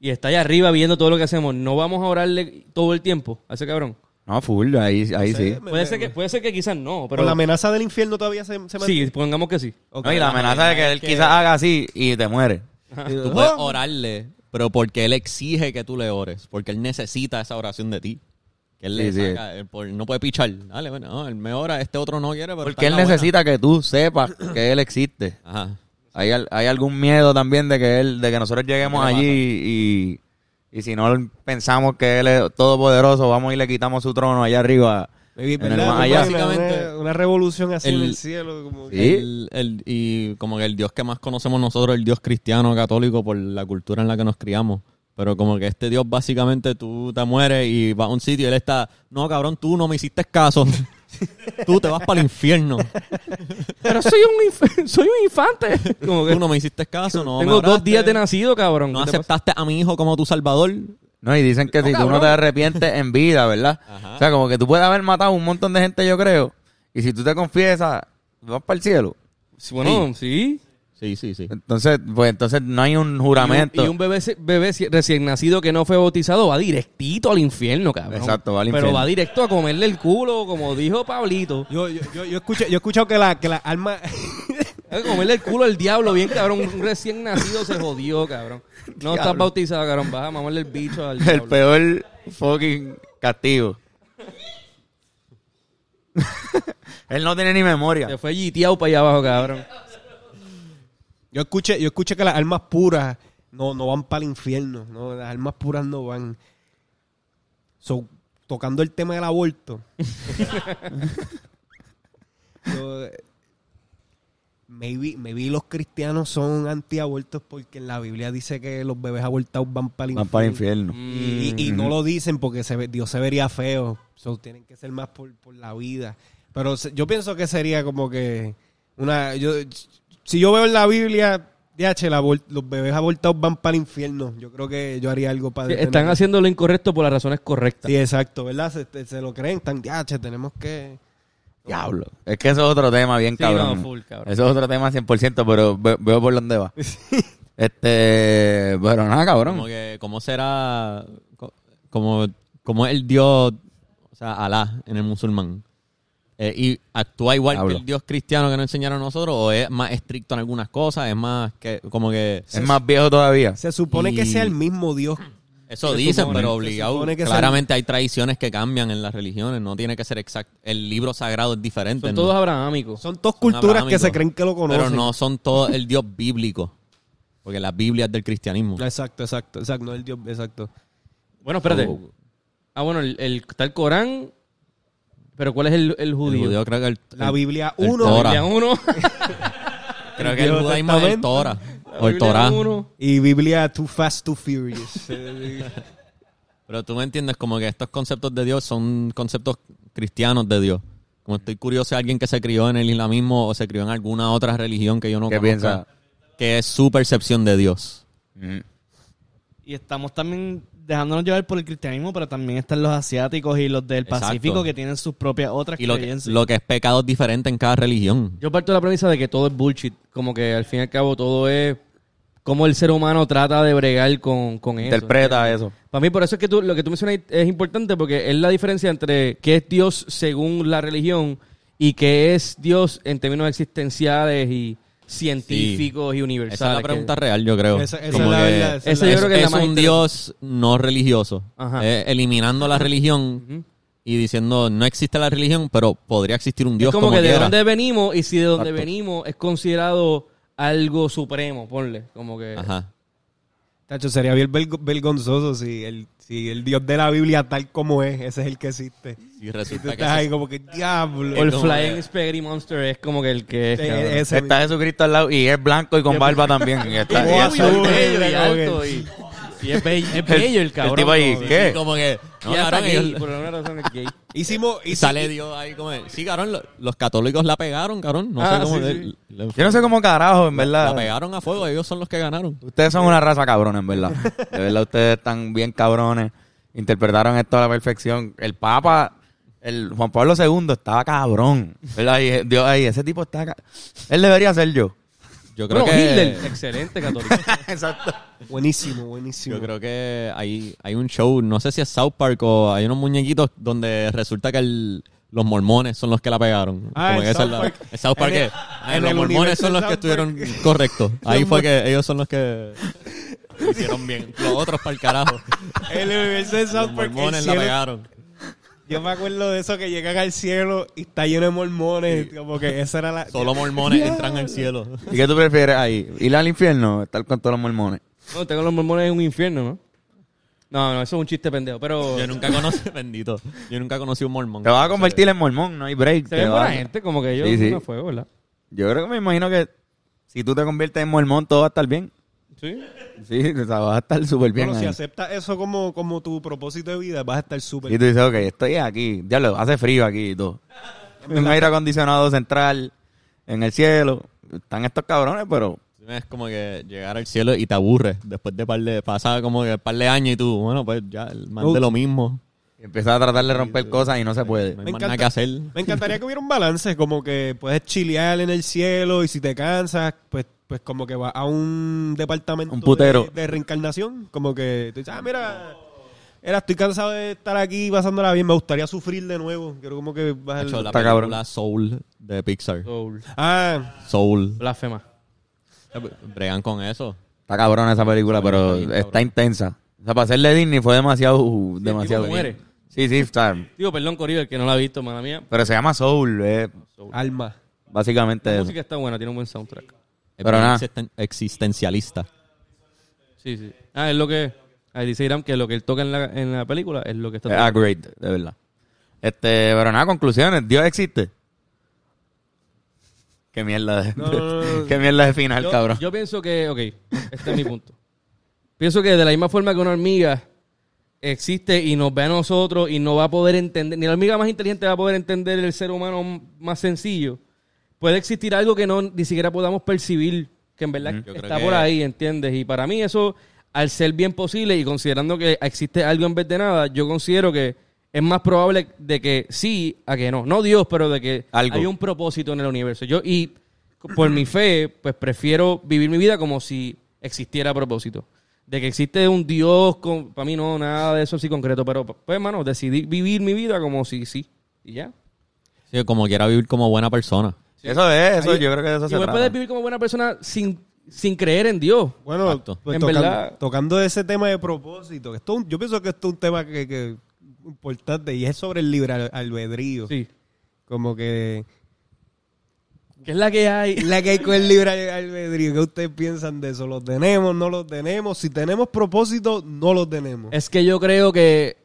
y está allá arriba viendo todo lo que hacemos, ¿no vamos a orarle todo el tiempo a ese cabrón? No, full, ahí, ahí No sí. me- Puede me- ser que, puede ser que quizás no, pero Con la amenaza del infierno todavía se, se sí, pongamos que sí. Ok. No, y la amenaza de que él que- quizás haga así y te muere. Tú <laughs> puedes orarle, pero porque él exige que tú le ores. Porque él necesita esa oración de ti. Que él le Sí, sí. saca, él por- no puede pichar. Dale, bueno, no, él me ora, este otro no quiere, pero Porque él buena. necesita que tú sepas que él existe. Ajá. Hay, hay algún miedo también de que él, de que nosotros lleguemos ¿Qué le allí y, y si no pensamos que él es todopoderoso, vamos y le quitamos su trono allá arriba. Maybe, en el ¿verdad? más allá. Básicamente, una, una revolución así en el- el cielo. Como que-. El- el- y como que el Dios que más conocemos nosotros, el Dios cristiano, católico, por la cultura en la que nos criamos. Pero como que este Dios básicamente tú te mueres y vas a un sitio y él está, no cabrón, tú no me hiciste caso. <laughs> tú te vas para el infierno. Pero soy un, inf- soy un infante. Como que Tú no me hiciste caso, no me tengo dos días de nacido, cabrón. No aceptaste a mi hijo como tu salvador. No, y dicen que si tú no te arrepientes en vida, ¿verdad? <laughs> Ajá. O sea, como que tú puedes haber matado a un montón de gente, yo creo. Y si tú te confiesas, vas para el cielo. Sí, Bueno, sí. Sí, sí, sí. Entonces, pues entonces no hay un juramento. Y un, y un bebé, bebé recién nacido que no fue bautizado va directito al infierno, cabrón. Exacto, va al Pero infierno. va directo a comerle el culo, como dijo Pablito. Yo, yo, yo, yo, escuché, yo he escuchado que la, que la alma... <laughs> A comerle el culo al diablo, bien cabrón. Un recién nacido se jodió, cabrón. No estás bautizado, cabrón. Vas a mamarle el bicho al el diablo. peor fucking castigo. <laughs> Él no tiene ni memoria. Se fue giteado para allá abajo, cabrón. Yo escuché, yo escuché que las almas puras no, no van para el infierno. No, las almas puras no van. So, tocando el tema del aborto. <laughs> Yo, maybe, maybe los cristianos son antiabortos porque en la Biblia dice que los bebés abortados van para el Van infierno. para el infierno. Y, y- y no lo dicen porque se ve- Dios se vería feo. So, tienen que ser más por, por la vida. Pero se- yo pienso que sería como que una... Yo, si yo veo en la Biblia, DH, los bebés abortados van para el infierno. Yo creo que yo haría algo para... Sí, están haciendo lo incorrecto por las razones correctas. Sí, exacto, ¿verdad? Se, se lo creen, están, DH, tenemos que... Diablo. Es que eso es otro tema bien Sí, cabrón. no, full, cabrón. Eso es otro tema 100%, pero ve- veo por dónde va. <laughs> este, pero nada, cabrón. Como que, ¿cómo será? co- Como, como el Dios, o sea, Alá en el musulmán. Eh, ¿Y actúa igual Hablo. que el Dios cristiano que nos enseñaron a nosotros? ¿O es más estricto en algunas cosas? ¿Es más que, como que... Es más viejo todavía. Se supone Y- que sea el mismo Dios. Eso Se dicen, supone- pero obligado. Claramente hay tradiciones que cambian en las religiones. No tiene que ser exacto. El libro sagrado es diferente. Son ¿no? todos abrahámicos. Son dos Son culturas que se creen que lo conocen. Pero no son todos el Dios bíblico. Porque la Biblia es del cristianismo. Exacto, exacto, exacto, no el Dios, exacto. Bueno, espérate. Oh. Ah, bueno, el, el- está el Corán. Pero ¿cuál es el, el El judío? judío creo que el, La Biblia el 1 Torah. Biblia uno. <laughs> <laughs> creo que el judaísmo es el. Torah. O el Torah. y Biblia Too Fast, Too Furious. <laughs> Pero tú me entiendes como que estos conceptos de Dios son conceptos cristianos de Dios. Como estoy curioso de alguien que se crió en el islamismo o se crió en alguna otra religión que yo no ¿Qué conozca, piensa? que es su percepción de Dios. Mm. Y estamos también dejándonos llevar por el cristianismo, pero también están los asiáticos y los del Exacto. Pacífico que tienen sus propias otras Y lo que, creencias. lo que es pecado es diferente en cada religión. Yo parto de la premisa de que todo es bullshit. Como que al fin y al cabo todo es cómo el ser humano trata de bregar con, con eso. Interpreta eso. Para mí, por eso es que tú, lo que tú mencionas es importante porque es la diferencia entre qué es Dios según la religión y qué es Dios en términos existenciales y científicos y universales. Esa es la que- pregunta real, yo creo. Esa- esa Como es la que verdad, esa es Ese la- yo creo que es la es más un. Dios no religioso. Ajá. Eh, eliminando la religión y diciendo no existe la religión, pero podría existir un Dios es como, como, que de dónde venimos y si de dónde Exacto. venimos es considerado algo supremo, ponle. Como que. Ajá. Tacho, sería bien verg- vergonzoso si el, si el Dios de la Biblia tal como es, ese es el que existe. Y Y tú resulta que estás ese- ahí como que diablo. O el Flying que- Spaghetti Monster es como que el que es. Ese Está Jesucristo al lado y es blanco y con barba también. Y <laughs> está, Y y azul. y que- alto y, y es bello, es bello el cabrón. tipo ahí, como- ¿qué? como que Y no, hasta cabrón, gay, ellos- por alguna razón es gay. <laughs> Hicimos, y sale Dios ahí como sí, cabrón, lo- los católicos la pegaron, cabrón, no Ah, sé cómo sí, de- sí. le- Yo no sé cómo carajo, en la verdad. pegaron a fuego, ellos son los que ganaron. Ustedes son una raza cabrona, en verdad. De verdad, ustedes están bien cabrones. Interpretaron esto a la perfección. El Papa, el Juan Pablo II, estaba cabrón. ¿Verdad? Y, Dios, ahí, ese tipo está... ca- Él debería ser yo. Yo creo Bueno, que Hitler, excelente católico. <laughs> Exacto. buenísimo, buenísimo. Yo creo que hay, hay un show, no sé si es South Park o hay unos muñequitos donde resulta que el- los mormones son los que la pegaron. Ah, el que South la- Park. el South Park En el- es- ah, en los mormones son los que South Park. estuvieron correctos. Ahí Los fue que ellos son los que lo hicieron bien. Los otros para el carajo. El universo de Los South Park, el mormones la cielo- pegaron. Yo me acuerdo de eso que llegan al cielo y está lleno de mormones. Como que esa era la. Solo mormones entran al cielo. ¿Y qué tú prefieres ahí? ¿Ir al infierno o estar con todos los mormones? No, tengo los mormones en un infierno, ¿no? No, no, eso es un chiste pendejo. Pero Yo nunca conocí, <laughs> bendito. Yo nunca conocí un mormón. Te vas a convertir en mormón, no hay break. se vas- buena gente, como que ellos Sí, sí. no fuego, ¿verdad? Yo creo que me imagino que si tú te conviertes en mormón, todo va a estar bien. Sí. Sí, o sea, vas a estar súper bien Bueno, si aceptas eso como, como tu propósito de vida, vas a estar súper. Y tú dices, ok, estoy aquí. Diablo, hace frío aquí y todo. Un aire acondicionado central en el cielo. Están estos cabrones, pero Es como que llegar al cielo y te aburres. Después de par de, pasa como que par de años y tú, bueno, pues ya, más de lo mismo. empiezas a tratar de romper cosas y no se puede. No hay Me más encanta- nada que hacer. Me encantaría que hubiera un balance, como que puedes chilear en el cielo y si te cansas, pues, pues como que vas a un departamento Un putero. De, de reencarnación. Como que tú dices, ah, mira, era, estoy cansado de estar aquí pasándola bien, me gustaría sufrir de nuevo. Quiero como que bajar. Hacho, la Está película cabrón. Soul de Pixar. Soul. Ah, Soul. Blasfema. Bregan con eso. Está cabrona esa película, pero Está bien, está cabrón. intensa. O sea, para de Disney fue demasiado... demasiado tipo muere. Sí, sí, está. Digo, perdón, Corillo, el que no la ha visto, mala mía. Pero se llama Soul, es alma. básicamente La eso. música está buena, tiene un buen soundtrack. Es Pero nada. existen- existencialista. Sí, sí. Ah, es lo que... Ahí dice Iram que lo que él toca en la, en la película es lo que está Es tocando. a great, de verdad. Este, pero nada, conclusiones. Dios existe. Qué mierda de, No, no, no. <laughs> qué mierda de final, yo, cabrón. yo pienso que, ok, este es mi punto. Pienso que de la misma forma que una hormiga existe y nos ve a nosotros y no va a poder entender, ni la hormiga más inteligente va a poder entender el ser humano más sencillo, puede existir algo que no ni siquiera podamos percibir, que en verdad Yo está que- por ahí, ¿entiendes? Y para mí eso, al ser bien posible y considerando que existe algo en vez de nada, yo considero que es más probable de que sí a que no. No Dios, pero de que Algo. hay un propósito en el universo. Yo, y por mi fe, pues prefiero vivir mi vida como si existiera propósito. De que existe un Dios, con, para mí no, nada de eso así concreto, pero pues, hermano, decidí vivir mi vida como si sí. Y ya. Sí, como quiera vivir como buena persona. Eso es, eso, Ahí- yo creo que de eso se Igual trata. puedes vivir como buena persona sin, sin creer en Dios. Bueno, pues En tocan- verdad- tocando ese tema de propósito, esto, yo pienso que esto es un tema que, que importante y es sobre el libre al- albedrío. Sí. Como que ¿Qué es la que hay? <laughs> la que hay con el libre albedrío, ¿qué ustedes piensan de eso? ¿Lo tenemos? ¿No lo tenemos? Si tenemos propósito, no lo tenemos. Es que yo creo que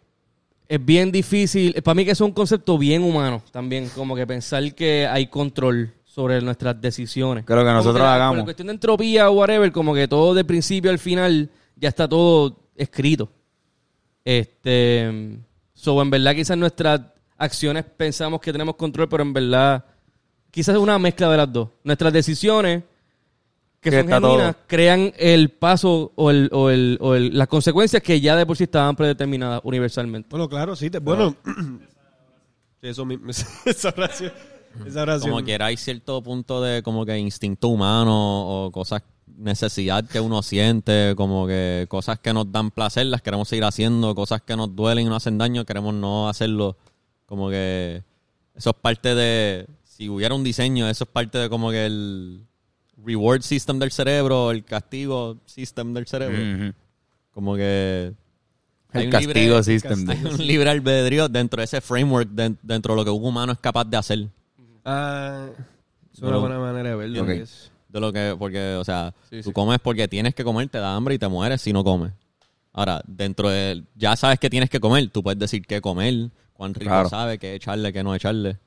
es bien difícil. Para mí que es un concepto bien humano también. Como que pensar que hay control sobre nuestras decisiones. Que lo que nosotros la- hagamos. Por la cuestión de entropía o whatever, como que todo de principio al final ya está todo escrito. Este. So, en verdad, quizás nuestras acciones pensamos que tenemos control, pero en verdad, quizás es una mezcla de las dos. Nuestras decisiones, que, Que son genuinas, todo. crean el paso o, el, o, el, o el- las consecuencias que ya de por sí estaban predeterminadas universalmente. Bueno, claro, sí. te- bueno, sí, <clears throat> eso mismo. <laughs> Esa oración. Esa oración. Como quiera hay cierto punto de como que instinto humano o cosas necesidad que uno siente, como que cosas que nos dan placer las queremos seguir haciendo, cosas que nos duelen y nos hacen daño queremos no hacerlo. Como que eso es parte de, si hubiera un diseño, eso es parte de como que el reward system del cerebro, el castigo system del cerebro. Como que El un castigo libre- system. hay un libre albedrío dentro de ese framework, de- dentro de lo que un humano es capaz de hacer. Ah, es una buena manera de verlo. Ok. es- De lo que, porque, o sea, Sí, tú sí. comes porque tienes que comer, te da hambre y te mueres si no comes. Ahora, dentro de, ya sabes que tienes que comer, tú puedes decir qué comer, cuán rico Claro. sabe, qué echarle, qué no echarle.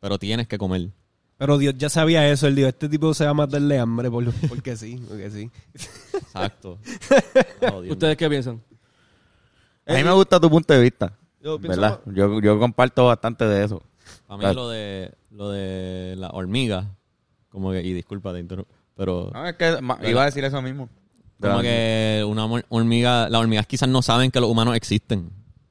Pero tienes que comer. Pero Dios ya sabía eso. Él dijo, este tipo se va a matar de hambre por- <laughs> porque sí, porque sí. Exacto. <laughs> ¿Ustedes qué piensan? A mí me gusta tu punto de vista. Yo ¿Verdad? Yo, yo comparto bastante de eso. A mí Claro. lo de, lo de la hormiga, como que, y disculpa, te interrumpo, pero No, es que iba a decir eso mismo. como que una hor- hormiga, las hormigas quizás no saben que los humanos existen.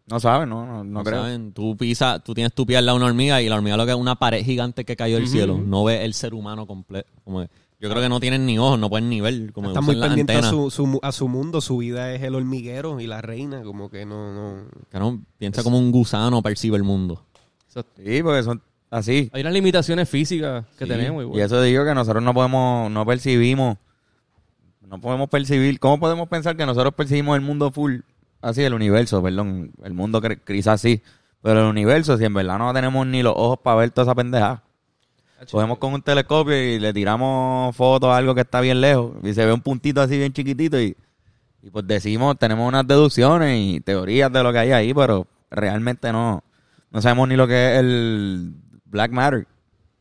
No sabes, no, no, no No creo. saben. Tú pisas, tú tienes tu pie al lado de una hormiga y la hormiga lo que es una pared gigante que cayó del cielo. No ve el ser humano completo. Como que- yo creo que no tienen ni ojos, no pueden ni ver. Como Está usan muy las pendiente a su, su a su mundo. Su vida es el hormiguero y la reina. Como que no... no... Claro, piensa como un gusano percibe el mundo. Sí, porque son así. Hay unas limitaciones físicas que Sí. tenemos. Y igual. eso digo que nosotros no podemos, no percibimos, no podemos percibir, ¿cómo podemos pensar que nosotros percibimos el mundo full, así, el universo, perdón, el mundo quizás así, pero el universo, si en verdad no tenemos ni los ojos para ver toda esa pendeja. Cogemos con un telescopio y le tiramos fotos a algo que está bien lejos y se ve un puntito así bien chiquitito y, y pues decimos, tenemos unas deducciones y teorías de lo que hay ahí, pero realmente no, no sabemos ni lo que es el black matter.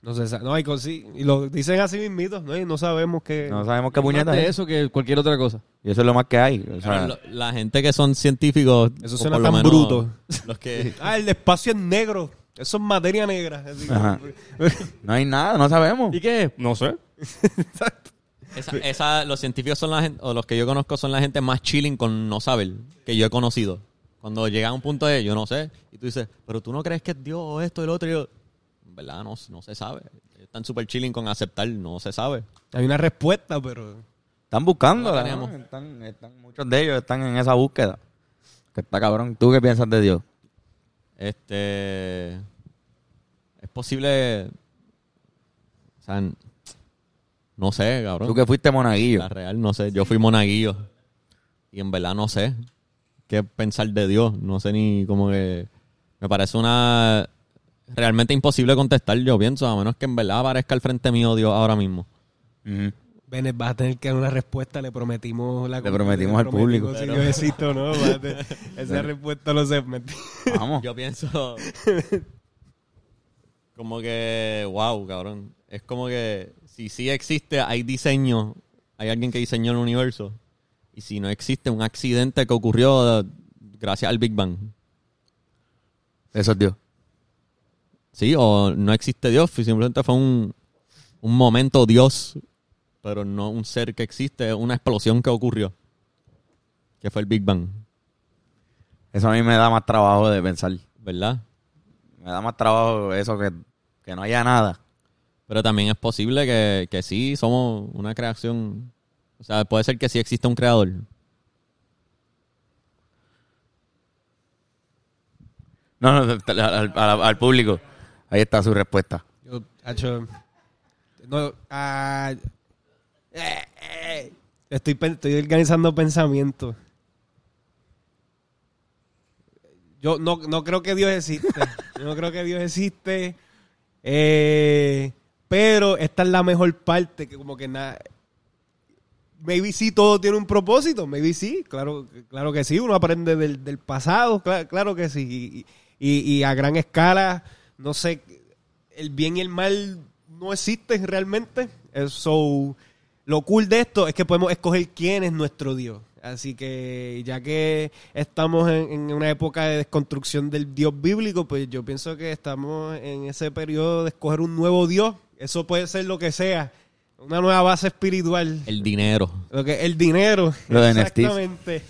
No sa- no hay sí, y lo dicen así mismitos, ¿no? Y no sabemos qué... No sabemos qué puñeta es. eso que cualquier otra cosa. Y eso es lo más que hay. O sea, Claro, lo- la gente que son científicos. Eso suena tan menos bruto. Los que, <laughs> Ah, el espacio es negro. Eso es materia negra. Así que- Ajá. <laughs> no hay nada, no sabemos. ¿Y qué? No sé. esa, esa- los científicos son la gente, o los que yo conozco son la gente más chilling con no saber que yo he conocido. Cuando llega a un punto de yo no sé, y tú dices, pero tú no crees que es Dios o esto y lo otro, y yo, verdad no, no se sabe. Están súper chilling con aceptar, no se sabe. Hay una respuesta, pero... Están buscando. No la tenemos. Están, están- muchos de ellos están en esa búsqueda. Que está cabrón. ¿Tú qué piensas de Dios? Este. Es posible. O sea, no sé, cabrón. Tú que fuiste monaguillo. La real, no sé. Yo fui monaguillo. Y en verdad no sé qué pensar de Dios. No sé ni como que. Me parece una. Realmente imposible contestar, yo pienso, a menos que en verdad aparezca al frente mío Dios ahora mismo. Ujú. Bennett, vas a tener que dar una respuesta. Le prometimos la Le prometimos al público. Si yo existo no. tener- <laughs> Esa respuesta no se. Vamos. Yo pienso. como que. Wow, cabrón. Es como que. Si sí existe, hay diseño. Hay alguien que diseñó el universo. Y si no existe, un accidente que ocurrió gracias al Big Bang. Eso es Dios. Sí, o no existe Dios, simplemente fue un, un momento Dios, pero no un ser que existe, una explosión que ocurrió, que fue el Big Bang, Eso a mí me da más trabajo de pensar. ¿verdad? Me da más trabajo eso que, que no haya nada. Pero también es posible que, que sí somos una creación, o sea, puede ser que sí exista un creador. No, no, al, al- al- al público. Ahí está su respuesta. Yo, hacho, no, ah, eh, eh, estoy, estoy organizando pensamientos. Yo no, no creo que Dios existe. Yo no creo que Dios existe. Eh, pero esta es la mejor parte, que como que nada... Maybe sí todo tiene un propósito, maybe sí, claro, claro que sí, uno aprende del, del pasado, cla- claro, que sí, y a gran escala, no sé, el bien y el mal no existen realmente, eso, lo cool de esto es que podemos escoger quién es nuestro Dios, así que ya que estamos en, en una época de desconstrucción del Dios bíblico, pues yo pienso que estamos en ese periodo de escoger un nuevo Dios, eso puede ser lo que sea, una nueva base espiritual. El dinero, Lo que el dinero. Lo de NFTs. Exactamente.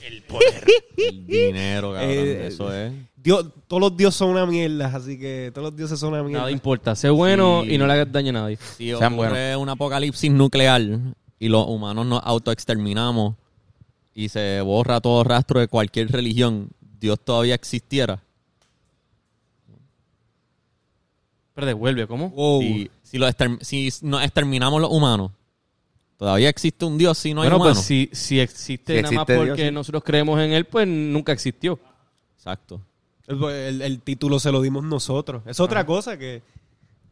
el dinero, cabrón, Eh, eso es. Dios, todos los dioses son una mierda, así que todos los dioses son una mierda. Nada importa. Sé bueno Sí. y no le hagas daño a nadie. Si Sean ocurre un apocalipsis nuclear, y los humanos nos autoexterminamos y se borra todo rastro de cualquier religión, Dios todavía existiera. Pero devuelve, ¿cómo? Wow. Si, si, los exterm- si nos exterminamos los humanos, todavía existe un Dios si no hay bueno, humanos. pues si, si existe Si nada más existe Dios, porque sí. nosotros creemos en él, pues nunca existió. Exacto. El, el- el título se lo dimos nosotros. Es otra cosa que...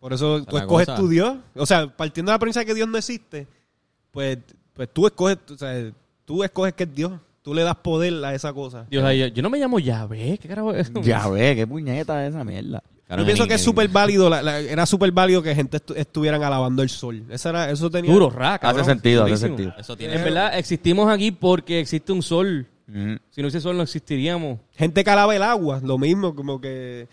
Por eso tú Otra escoges cosa. tu Dios. O sea, partiendo de la premisa de que Dios no existe, pues, pues tú escoges... O sea, tú escoges que es Dios. Tú le das poder a esa cosa. Dios, yo no me llamo Yahvé. ¿Qué carajo es eso? Ya ve, qué puñeta es esa mierda. Yo pienso en- que es súper válido, la- la- era súper válido que gente estu- estuvieran alabando el sol. Esa era, eso tenía... Duro, ra, cabrón. Hace sentido, hace sentido. Eso tiene En verdad, existimos aquí porque existe un sol. Si no hubiese sol, no existiríamos. Gente que alaba el agua, lo mismo, como que...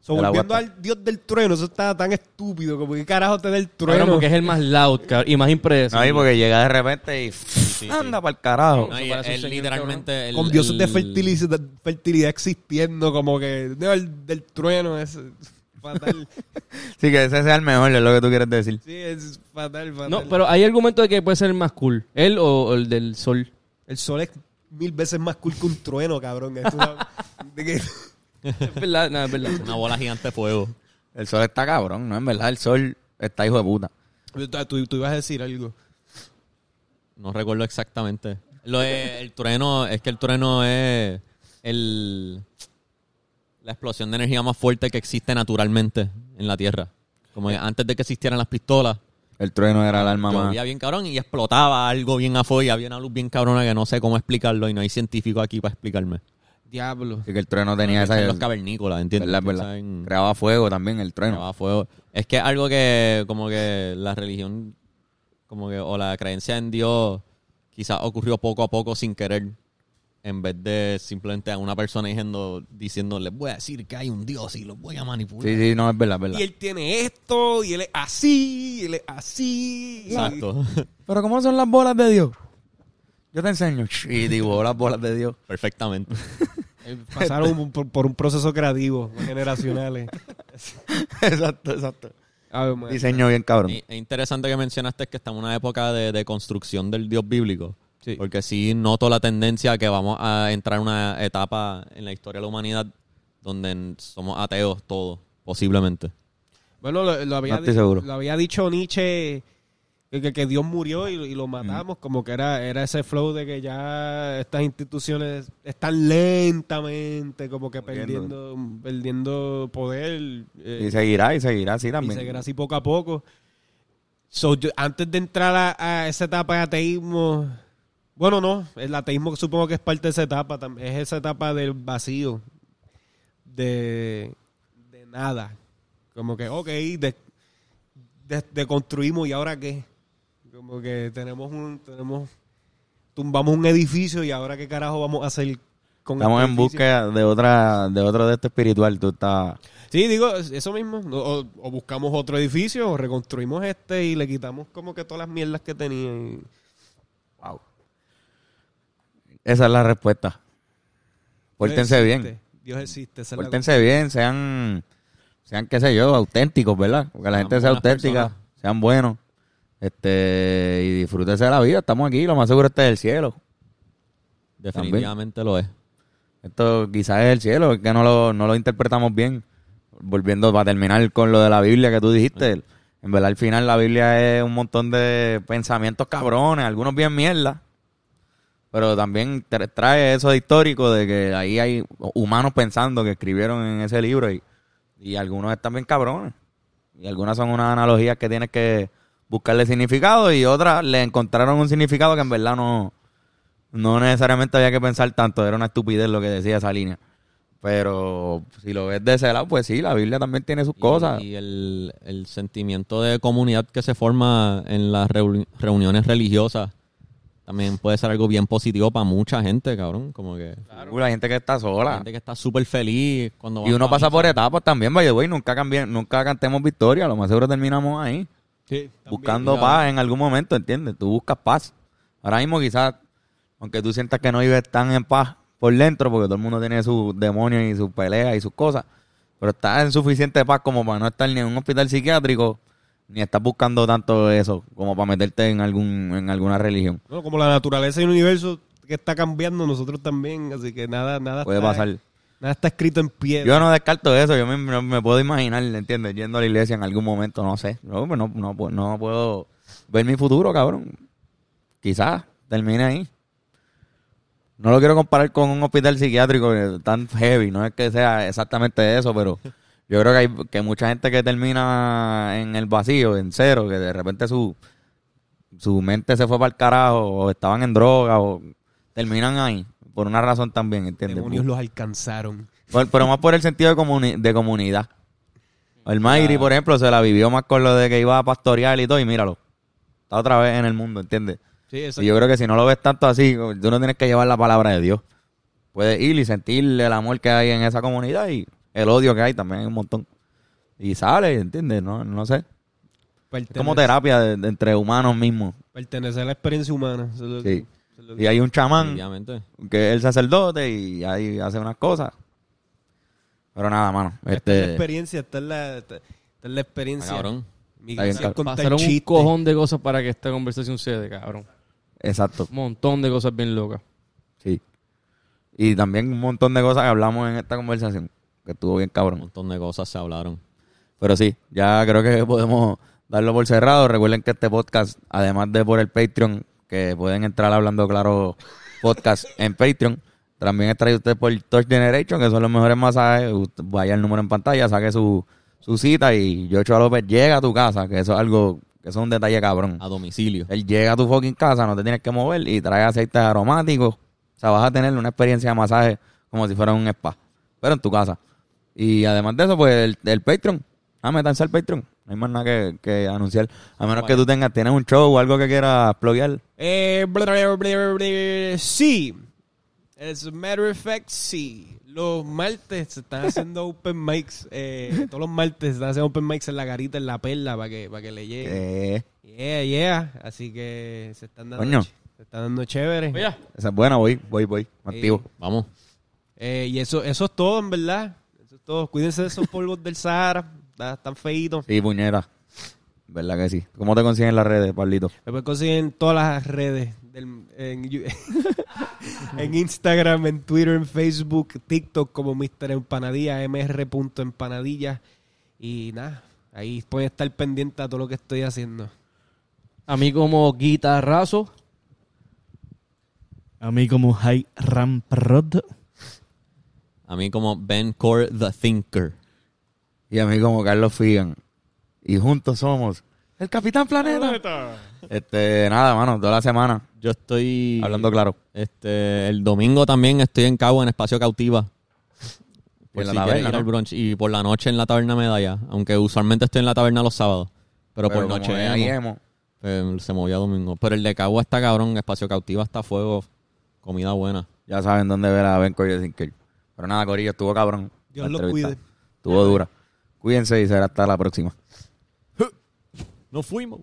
So, volviendo al dios del trueno, eso está tan estúpido, como que carajo te da el trueno. Cabrón, porque es el más loud, cabrón, y más impredecible. Ahí porque llega de repente y sí. anda para el carajo. No, él literalmente... el- con dioses de fertilidad, fertilidad existiendo, como que no, el del trueno es fatal. <laughs> Sí, que ese sea el mejor, es lo que tú quieres decir. sí, es fatal, fatal. No, pero hay argumento de que puede ser el más cool. Él o, o el del sol. El sol es mil veces más cool que un trueno, cabrón. Es una- de que- Es verdad, no, es verdad. Una bola gigante de fuego. El sol está cabrón, ¿no? En verdad, el sol está hijo de puta. tú, tú ibas a decir algo. No recuerdo exactamente. Lo de- el trueno, es que el trueno es el, la explosión de energía más fuerte que existe naturalmente en la Tierra. Como que antes de que existieran las pistolas, El trueno era el alma más. bien cabrón y explotaba algo bien afuera y había una luz bien cabrona que no sé cómo explicarlo y no hay científico aquí para explicarme. Diablo. Así que el trueno tenía esa. en los cavernícolas, ¿entiendes? ¿Verdad, verdad? en- Creaba fuego también el trueno. Llevaba fuego. Es que algo que, como que la religión, como que, o la creencia en Dios, quizás ocurrió poco a poco sin querer, en vez de simplemente a una persona diciendo, diciéndole, voy a decir que hay un Dios y lo voy a manipular. Sí, sí, no, es verdad, es verdad. Y él tiene esto, y él es así, y él es así. Exacto. <laughs> Pero ¿cómo son las bolas de Dios? Yo te enseño. <laughs> Y digo las bolas de Dios. Perfectamente. <laughs> Eh, Pasaron por, por un proceso creativo, generacionales. exacto, exacto. A ver, man. Diseño bien cabrón. Y- Es interesante que mencionaste que estamos en una época de, de construcción del Dios bíblico. Sí. Porque sí noto la tendencia a que vamos a entrar en una etapa en la historia de la humanidad donde somos ateos todos, posiblemente. Bueno, lo, lo había, No estoy di- seguro. lo había dicho Nietzsche que, que- Dios murió y, y lo matamos, como que era, era ese flow de que ya estas instituciones están lentamente como que perdiendo, perdiendo poder eh, Y seguirá, y seguirá así y también. seguirá así poco a poco. So, yo- antes de entrar a, a esa etapa de ateísmo, bueno, no, el ateísmo supongo que es parte de esa etapa, es esa etapa del vacío, de, de nada. Como que, ok, de, de- deconstruimos y ahora qué. Como que tenemos un, tenemos, tumbamos un edificio y ahora qué carajo vamos a hacer con Estamos este en búsqueda de otra, de otro de este espiritual. Tú estás. Sí, digo, eso mismo. O, o buscamos otro edificio o reconstruimos este y le quitamos como que todas las mierdas que tenía. y-. Esa es la respuesta. Pórtense bien. Dios existe. esa es la Pórtense bien, sean, sean qué sé yo, auténticos, ¿verdad? Porque la Sean gente sea buenas auténtica, personas. sean buenos. Este, y disfrútense de la vida. Estamos aquí, lo más seguro este es el cielo. Definitivamente lo es. Esto quizás es el cielo, es que no lo, no lo interpretamos bien. Volviendo para terminar con lo de la Biblia que tú dijiste. En verdad, al final la Biblia es un montón de pensamientos cabrones, algunos bien mierda. Pero también tra- trae eso de histórico de que ahí hay humanos pensando que escribieron en ese libro y, y algunos están bien cabrones. Y algunas son unas analogías que tienes que buscarle significado y otras le encontraron un significado que en verdad no, no necesariamente había que pensar tanto, era una estupidez lo que decía esa línea. Pero si lo ves de ese lado, pues sí, la Biblia también tiene sus Y- cosas. Y, el, el sentimiento de comunidad que se forma en las reuni- reuniones religiosas también puede ser algo bien positivo para mucha gente, cabrón. Como que Uh, la gente que está la sola. gente que está súper feliz cuando Y uno pasa por etapas también, vaya, güey, nunca cambien, nunca cantemos victoria, lo más seguro terminamos ahí, Sí, buscando paz en algún momento, ¿entiendes? Tú buscas paz. Ahora mismo quizás, aunque tú sientas que no vives tan en paz por dentro, porque todo el mundo tiene sus demonios y sus peleas y sus cosas, pero estás en suficiente paz como para no estar ni en un hospital psiquiátrico, ni estás buscando tanto eso como para meterte en algún en alguna religión. No, como la naturaleza y el universo que está cambiando, nosotros también. Así que nada, nada Puede está, pasar. Nada está escrito en piedra. Yo no descarto eso, yo me, puedo imaginar, ¿entiendes? Yendo a la iglesia en algún momento, no sé. No, pues no, no, no puedo ver mi futuro, cabrón. Quizás termine ahí. No lo quiero comparar con un hospital psiquiátrico eh, tan heavy, no es que sea exactamente eso, pero <laughs> yo creo que hay que mucha gente que termina en el vacío, en cero, que de repente su, su mente se fue para el carajo, o estaban en droga, o terminan ahí, por una razón también, ¿entiendes? Demonios los alcanzaron. Por- pero más por el sentido de, comuni- de comunidad. El Mayri, por ejemplo, se la vivió más con lo de que iba a pastorear y todo, y míralo. Está otra vez en el mundo, ¿entiendes? Sí. Y yo creo que si no lo ves tanto así, tú no tienes que llevar la palabra de Dios. Puedes ir y sentir el amor que hay en esa comunidad y el odio que hay también hay un montón. Y sale, ¿entiendes? No, no sé. Es como terapia de- de entre humanos mismos. Pertenece a la experiencia humana. Eso es lo que- Sí. eso es lo que- Y hay un chamán Definitivamente. que es el sacerdote y ahí hace unas cosas. Pero nada, mano. Esta es la Este, experiencia, esta es la, esta, esta es la experiencia. Ah, cabrón. Miguel Pasaron un cojón de cosas para que esta conversación se dé, cabrón. exacto. Un montón de cosas bien locas. Sí. Y también un montón de cosas que hablamos en esta conversación. Que estuvo bien Un cabrón. montón de cosas se hablaron. Pero sí, ya creo que podemos darlo por cerrado. Recuerden que este podcast, además de por el Patreon, que pueden entrar hablando claro podcast <laughs> en Patreon, también es traído usted por Touch Generation, que son los mejores masajes. Usted Vaya el número en pantalla, saque su, su cita y Yocho López llega a tu casa, que eso es algo, que eso es un detalle cabrón. A domicilio. Él llega a tu fucking casa, no te tienes que mover y trae aceites aromáticos. O sea, vas a tener una experiencia de masaje como si fuera un spa, pero en tu casa. Y además de eso, pues el, el Patreon. Ah, métanse al Patreon. No hay más nada que, que anunciar. A menos que tú tengas, tienes un show o algo que quieras pluguear. Eh, sí. As a matter of fact, sí. Los martes se están haciendo <laughs> open mics. Eh, todos los martes se están haciendo open mics en la garita, en la perla, para que, para que le llegue. Eh, Yeah, yeah. Así que se están dando, Coño. se están dando chévere. Oye, esa es buena, voy, voy, voy. Activo. Vamos. Eh, y eso, eso es todo, en verdad. Eso es todo. Cuídense de esos polvos del Sahara. Está- Están feitos. Sí, puñera. ¿Verdad que sí? ¿Cómo te consiguen las redes, Pablito? Me pueden conseguir en todas las redes. del- en, <laughs> en Instagram, en Twitter, en Facebook, TikTok como Mr. Empanadilla, mr.empanadilla. Y nada, ahí pueden estar pendientes a todo lo que estoy haciendo. a mí como guitarrazo, A mí como High Ramp Rod. A mí como Ben Core the Thinker. Y a mí como Carlos Figan. Y juntos somos el Capitán Planeta. Este, nada, mano, toda la semana. Yo estoy... Hablando claro. Este, el domingo también estoy en Cabo en Espacio Cautiva. Por En la taberna, quieres ir al ¿no? brunch. Y por la noche en la taberna Medalla. Aunque usualmente estoy en la taberna los sábados. Pero, por noche ahí emo, pues, se movió a domingo. Pero el de Cabo está cabrón. Espacio Cautiva está a fuego. Comida buena. Ya saben dónde ver a Ben Corillo Thinker. Pero nada, Corillo, estuvo cabrón. Dios los cuide. Estuvo dura. Cuídense y será hasta la próxima. Nos fuimos.